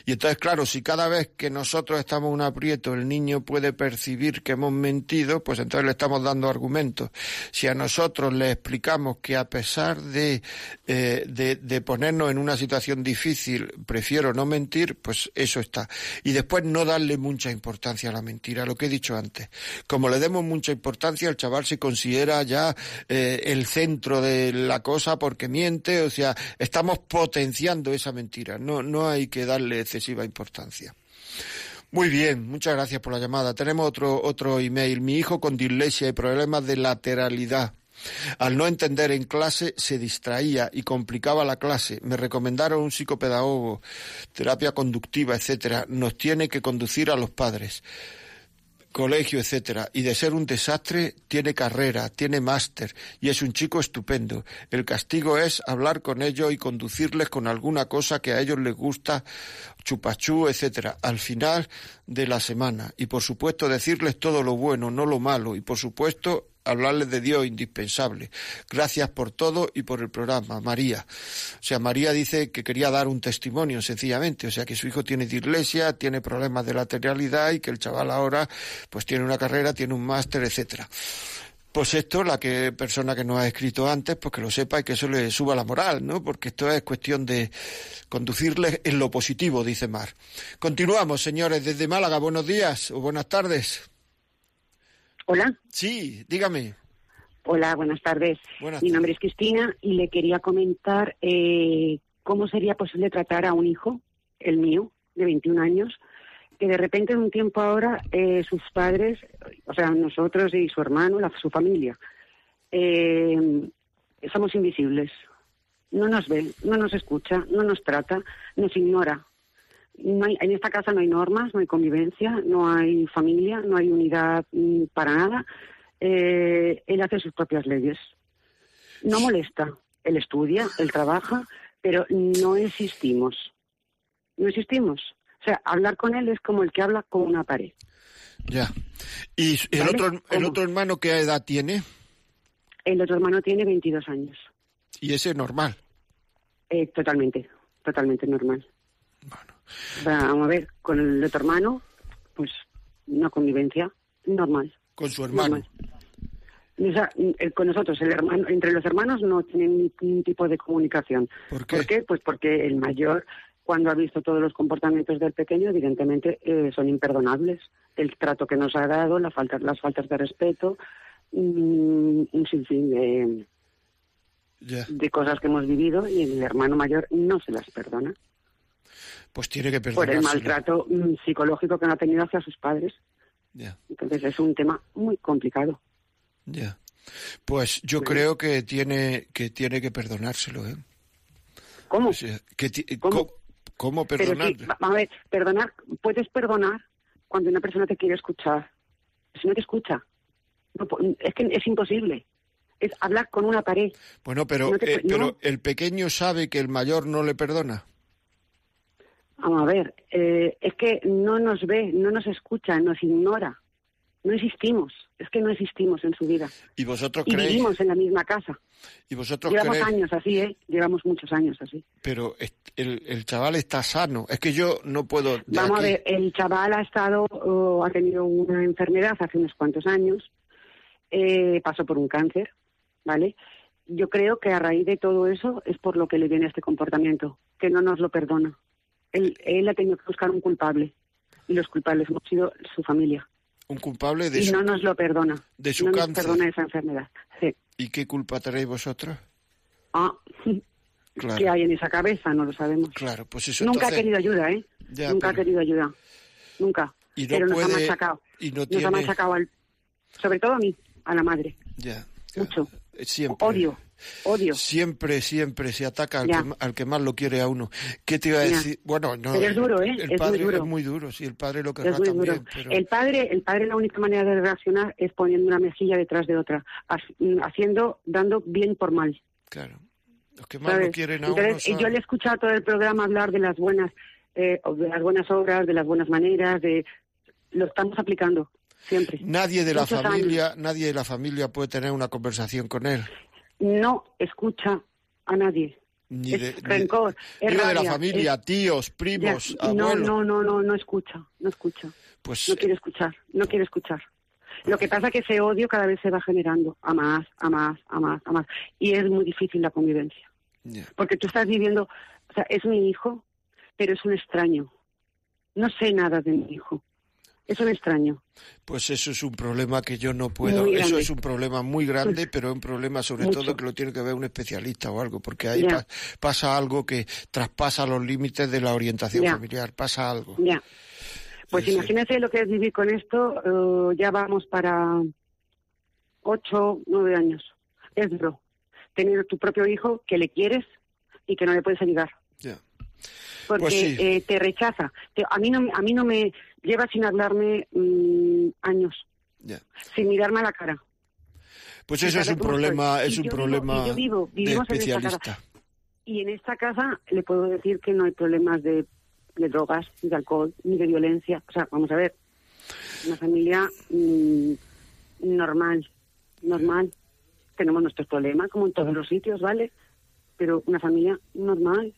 Y entonces, claro, si cada vez que nosotros estamos en un aprieto el niño puede percibir que hemos mentido, pues entonces le estamos dando argumentos. Si a nosotros le explicamos que a pesar de, eh, de, de, ponernos en una situación difícil, prefiero no mentir, pues eso está. Y después no darle mucha importancia a la mentira, lo que he dicho antes. Como le demos mucha importancia, el chaval se considera ya eh, el centro de la cosa porque miente, o sea, estamos potenciando esa mentira. No, no hay que darle excesiva importancia. Muy bien, muchas gracias por la llamada. Tenemos otro, otro email. Mi hijo con dislexia y problemas de lateralidad. Al no entender en clase se distraía y complicaba la clase. Me recomendaron un psicopedagogo, terapia conductiva, etcétera. Nos tiene que conducir a los padres colegio, etcétera, y de ser un desastre tiene carrera, tiene máster y es un chico estupendo. El castigo es hablar con ellos y conducirles con alguna cosa que a ellos les gusta, chupachú, etcétera, al final de la semana y por supuesto decirles todo lo bueno, no lo malo y por supuesto hablarles de Dios indispensable. Gracias por todo y por el programa, María. O sea, María dice que quería dar un testimonio, sencillamente. O sea, que su hijo tiene iglesia, tiene problemas de lateralidad y que el chaval ahora, pues tiene una carrera, tiene un máster, etcétera. Pues esto, la que persona que nos ha escrito antes, pues que lo sepa y que eso le suba la moral, ¿no? Porque esto es cuestión de conducirles en lo positivo, dice Mar. Continuamos, señores, desde Málaga. Buenos días o buenas tardes. Hola. Sí, dígame. Hola, buenas tardes. Buenas Mi nombre es Cristina y le quería comentar eh, cómo sería posible tratar a un hijo, el mío, de 21 años, que de repente en un tiempo ahora eh, sus padres, o sea, nosotros y su hermano, la, su familia, eh, somos invisibles. No nos ve, no nos escucha, no nos trata, nos ignora. No hay, en esta casa no hay normas, no hay convivencia, no hay familia, no hay unidad mm, para nada. Eh, él hace sus propias leyes. No molesta. Él estudia, él trabaja, pero no existimos. No existimos. O sea, hablar con él es como el que habla con una pared. Ya. ¿Y el, ¿Vale? otro, el ¿Cómo? otro hermano qué edad tiene? El otro hermano tiene 22 años. Y ese es normal. Eh, totalmente, totalmente normal. Vamos a ver, con el otro hermano, pues una convivencia normal. Con su hermano. O sea, el- con nosotros, el hermano, entre los hermanos no tienen ningún tipo de comunicación. ¿Por qué? Pues porque el mayor, cuando ha visto todos los comportamientos del pequeño, evidentemente eh, son imperdonables. El trato que nos ha dado, la falta, las faltas de respeto, mm, un sinfín de, de cosas que hemos vivido y el hermano mayor no se las perdona Pues tiene que por el maltrato mm, psicológico que no ha tenido hacia sus padres. Ya. Entonces es un tema muy complicado. Ya. Pues yo creo que tiene que tiene que perdonárselo, ¿eh? ¿Cómo? O sea, que ¿Cómo? ¿Cómo Pero perdonar? sí, a ver, perdonar, puedes perdonar cuando una persona te quiere escuchar. Si no te escucha, no es que es imposible. Es hablar con una pared. Bueno, pero, no te- eh, no. pero el pequeño sabe que el mayor no le perdona. Vamos a ver, eh, es que no nos ve, no nos escucha, nos ignora. No existimos, es que no existimos en su vida. Y vosotros Y creéis, vivimos en la misma casa. y vosotros Llevamos creéis, años así, ¿eh? Llevamos muchos años así. pero el, el chaval está sano. Es que yo no puedo. Vamos a ver, el chaval ha estado, o ha tenido una enfermedad hace unos cuantos años, eh, pasó por un cáncer, ¿vale? Yo creo que a raíz de todo eso es por lo que le viene este comportamiento, que no nos lo perdona. Él, él ha tenido que buscar un culpable, y los culpables hemos sido su familia, Un culpable de y su, no nos lo perdona. de su no nos perdona esa enfermedad. Sí. ¿Y qué culpa tenéis vosotros? Ah, Claro. ¿qué hay en esa cabeza? No lo sabemos. Claro, pues eso Nunca entonces- ha querido ayuda, ¿eh? Ya, Nunca ha querido ayuda. Nunca. Y no pero nos ha puede- machacado. y no Nos tiene- ha machacado, al, sobre todo a mí, a la madre. Ya. Mucho. Eh, Siempre. Odio. Odio. Siempre, siempre se ataca al que, al que más lo quiere a uno. ¿Qué te iba a decir? Bueno, no. Pero es duro, ¿eh? El Es muy padre duro. es muy duro, sí, el padre lo Es querrá muy también, duro. pero El padre, el padre la única manera de reaccionar es poniendo una mejilla detrás de otra, ha- haciendo, dando bien por mal. claro. Los que más ¿sabes? lo quieren a Entonces, uno son- yo le he escuchado todo el programa hablar de las buenas, eh, de las buenas obras, de las buenas maneras, de lo estamos aplicando siempre. Nadie de la Muchos familia, nadie de la familia puede tener una conversación con él. No escucha a nadie. Ni Es de, ni- rencor, digo de la familia, es- tíos, primos, no, abuelos. no, no, no, no escucha, no escucha. Pues No quiere escuchar, no quiere escuchar. Lo que pasa es que ese odio cada vez se va generando a más, a más, a más, a más. Y es muy difícil la convivencia. Porque tú estás viviendo, o sea, es mi hijo, pero es un extraño. No sé nada de mi hijo. Es un extraño. Pues eso es un problema que yo no puedo. Eso es un problema muy grande, pero es un problema sobre Mucho. todo que lo tiene que ver un especialista o algo, porque ahí pa- pasa algo que traspasa los límites de la orientación Ya. familiar, pasa algo. Ya. Pues Sí, sí. imagínese lo que es vivir con esto. eh, ya vamos para ocho, nueve años. Es duro. Tener tu propio hijo que le quieres y que no le puedes ayudar. Ya. Porque Pues sí. eh, te rechaza. Te- a, mí no, a mí no me lleva sin hablarme mm, años, sin mirarme a la cara. Pues eso es un problema, es un yo problema y yo vivo, de vivimos en esta especialista. casa. Y en esta casa le puedo decir que no hay problemas de, de drogas, ni de alcohol, ni de violencia. O sea, vamos a ver, una familia mm, normal, normal. Tenemos nuestros problemas, como en todos los sitios, ¿vale? Pero una familia normal.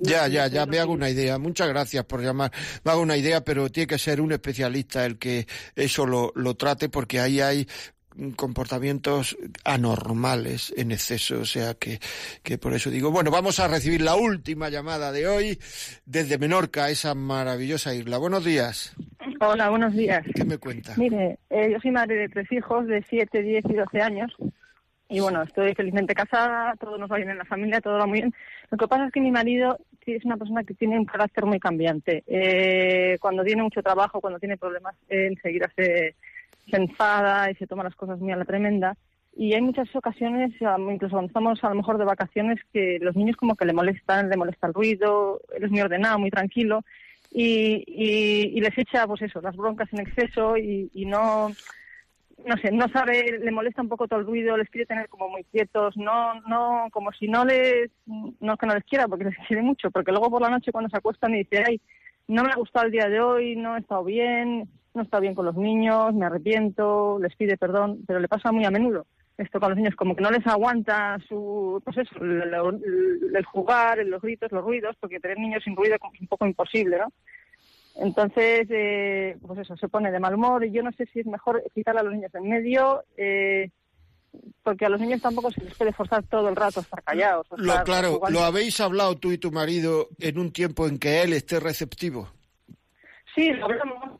Ya, ya, ya, me hago una idea. Muchas gracias por llamar. Me hago una idea, pero tiene que ser un especialista el que eso lo, lo trate, porque ahí hay comportamientos anormales en exceso, o sea que, que por eso digo, bueno, vamos a recibir la última llamada de hoy desde Menorca, esa maravillosa isla. Buenos días, Hola, buenos días. ¿qué me cuenta? Mire, eh, yo soy madre de tres hijos de 7, 10 y 12 años. Y bueno, estoy felizmente casada, todo nos va bien en la familia, todo va muy bien. Lo que pasa es que mi marido sí es una persona que tiene un carácter muy cambiante. Eh, cuando tiene mucho trabajo, cuando tiene problemas, enseguida se, se enfada y se toma las cosas muy a la tremenda. Y hay muchas ocasiones, incluso cuando estamos a lo mejor de vacaciones, que los niños como que le molestan, le molesta el ruido, él es muy ordenado, muy tranquilo. y, y, y les echa, pues eso, las broncas en exceso y, y no no sé, no sabe, le molesta un poco todo el ruido, les quiere tener como muy quietos, no, no, como si no les, no es que no les quiera, porque les quiere mucho, porque luego por la noche cuando se acuestan y dice, ay, no me ha gustado el día de hoy, no he estado bien, no he estado bien con los niños, me arrepiento, les pide perdón, pero le pasa muy a menudo esto con los niños, como que no les aguanta su, pues eso, el, el jugar, los gritos, los ruidos, porque tener niños sin ruido es un poco imposible, ¿no? Entonces, eh, pues eso, se pone de mal humor y yo no sé si es mejor quitarle a los niños en medio, eh, porque a los niños tampoco se les puede forzar todo el rato a estar callados. lo, claro, lo habéis hablado tú y tu marido en un tiempo en que él esté receptivo. Sí, lo hablamos.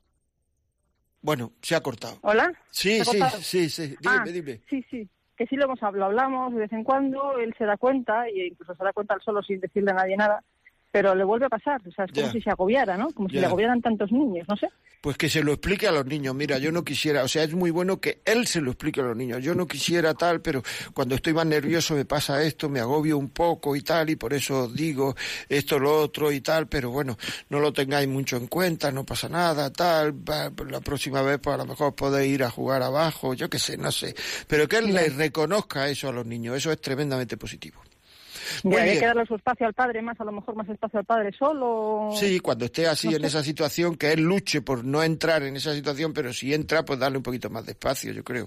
Bueno, se ha cortado. ¿Hola? Sí, sí, sí, sí, dime, ah, dime. Sí, sí, que sí lo hemos hablado, hablamos de vez en cuando, él se da cuenta, y incluso se da cuenta él solo sin decirle a nadie nada, pero le vuelve a pasar, o sea, es como si se agobiara, ¿no? Como si le agobiaran tantos niños, no sé. Pues que se lo explique a los niños. Mira, yo no quisiera, o sea, es muy bueno que él se lo explique a los niños. Yo no quisiera tal, pero cuando estoy más nervioso me pasa esto, me agobio un poco y tal, y por eso digo esto, lo otro y tal, pero bueno, no lo tengáis mucho en cuenta, no pasa nada, tal, la próxima vez pues a lo mejor podéis ir a jugar abajo, yo qué sé, no sé. Pero que él le reconozca eso a los niños, eso es tremendamente positivo. Muy hay que darle su espacio al padre, más a lo mejor más espacio al padre solo. Sí, cuando esté así en esa situación, que él luche por no entrar en esa situación, pero si entra, pues darle un poquito más de espacio, yo creo.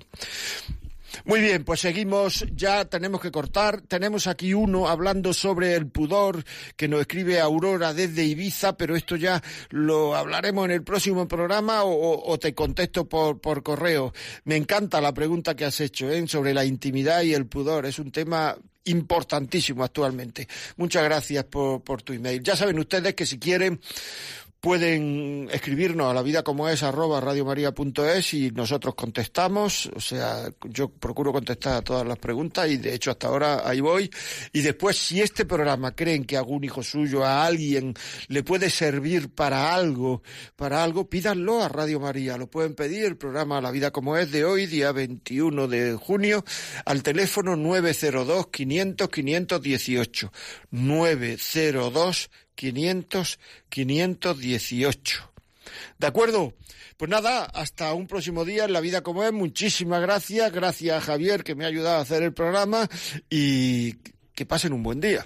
Muy bien, pues seguimos, ya tenemos que cortar. Tenemos aquí uno hablando sobre el pudor que nos escribe Aurora desde Ibiza, pero esto ya lo hablaremos en el próximo programa o, te contesto por, por, correo. Me encanta la pregunta que has hecho ¿eh? sobre la intimidad y el pudor. Es un tema importantísimo actualmente. Muchas gracias por, por tu email. Ya saben ustedes que si quieren pueden escribirnos a la vida como es radiomaria.es y nosotros contestamos, o sea, yo procuro contestar a todas las preguntas y de hecho hasta ahora ahí voy. Y después, si este programa creen que algún hijo suyo, a alguien, le puede servir para algo, para algo, pídanlo a Radio María. Lo pueden pedir el programa La vida como es de hoy, día 21 de junio, al teléfono 902 500 518. 902 500 518. ¿De acuerdo? Pues nada, hasta un próximo día en La Vida como es. Muchísimas gracias. Gracias a Javier que me ha ayudado a hacer el programa y que pasen un buen día.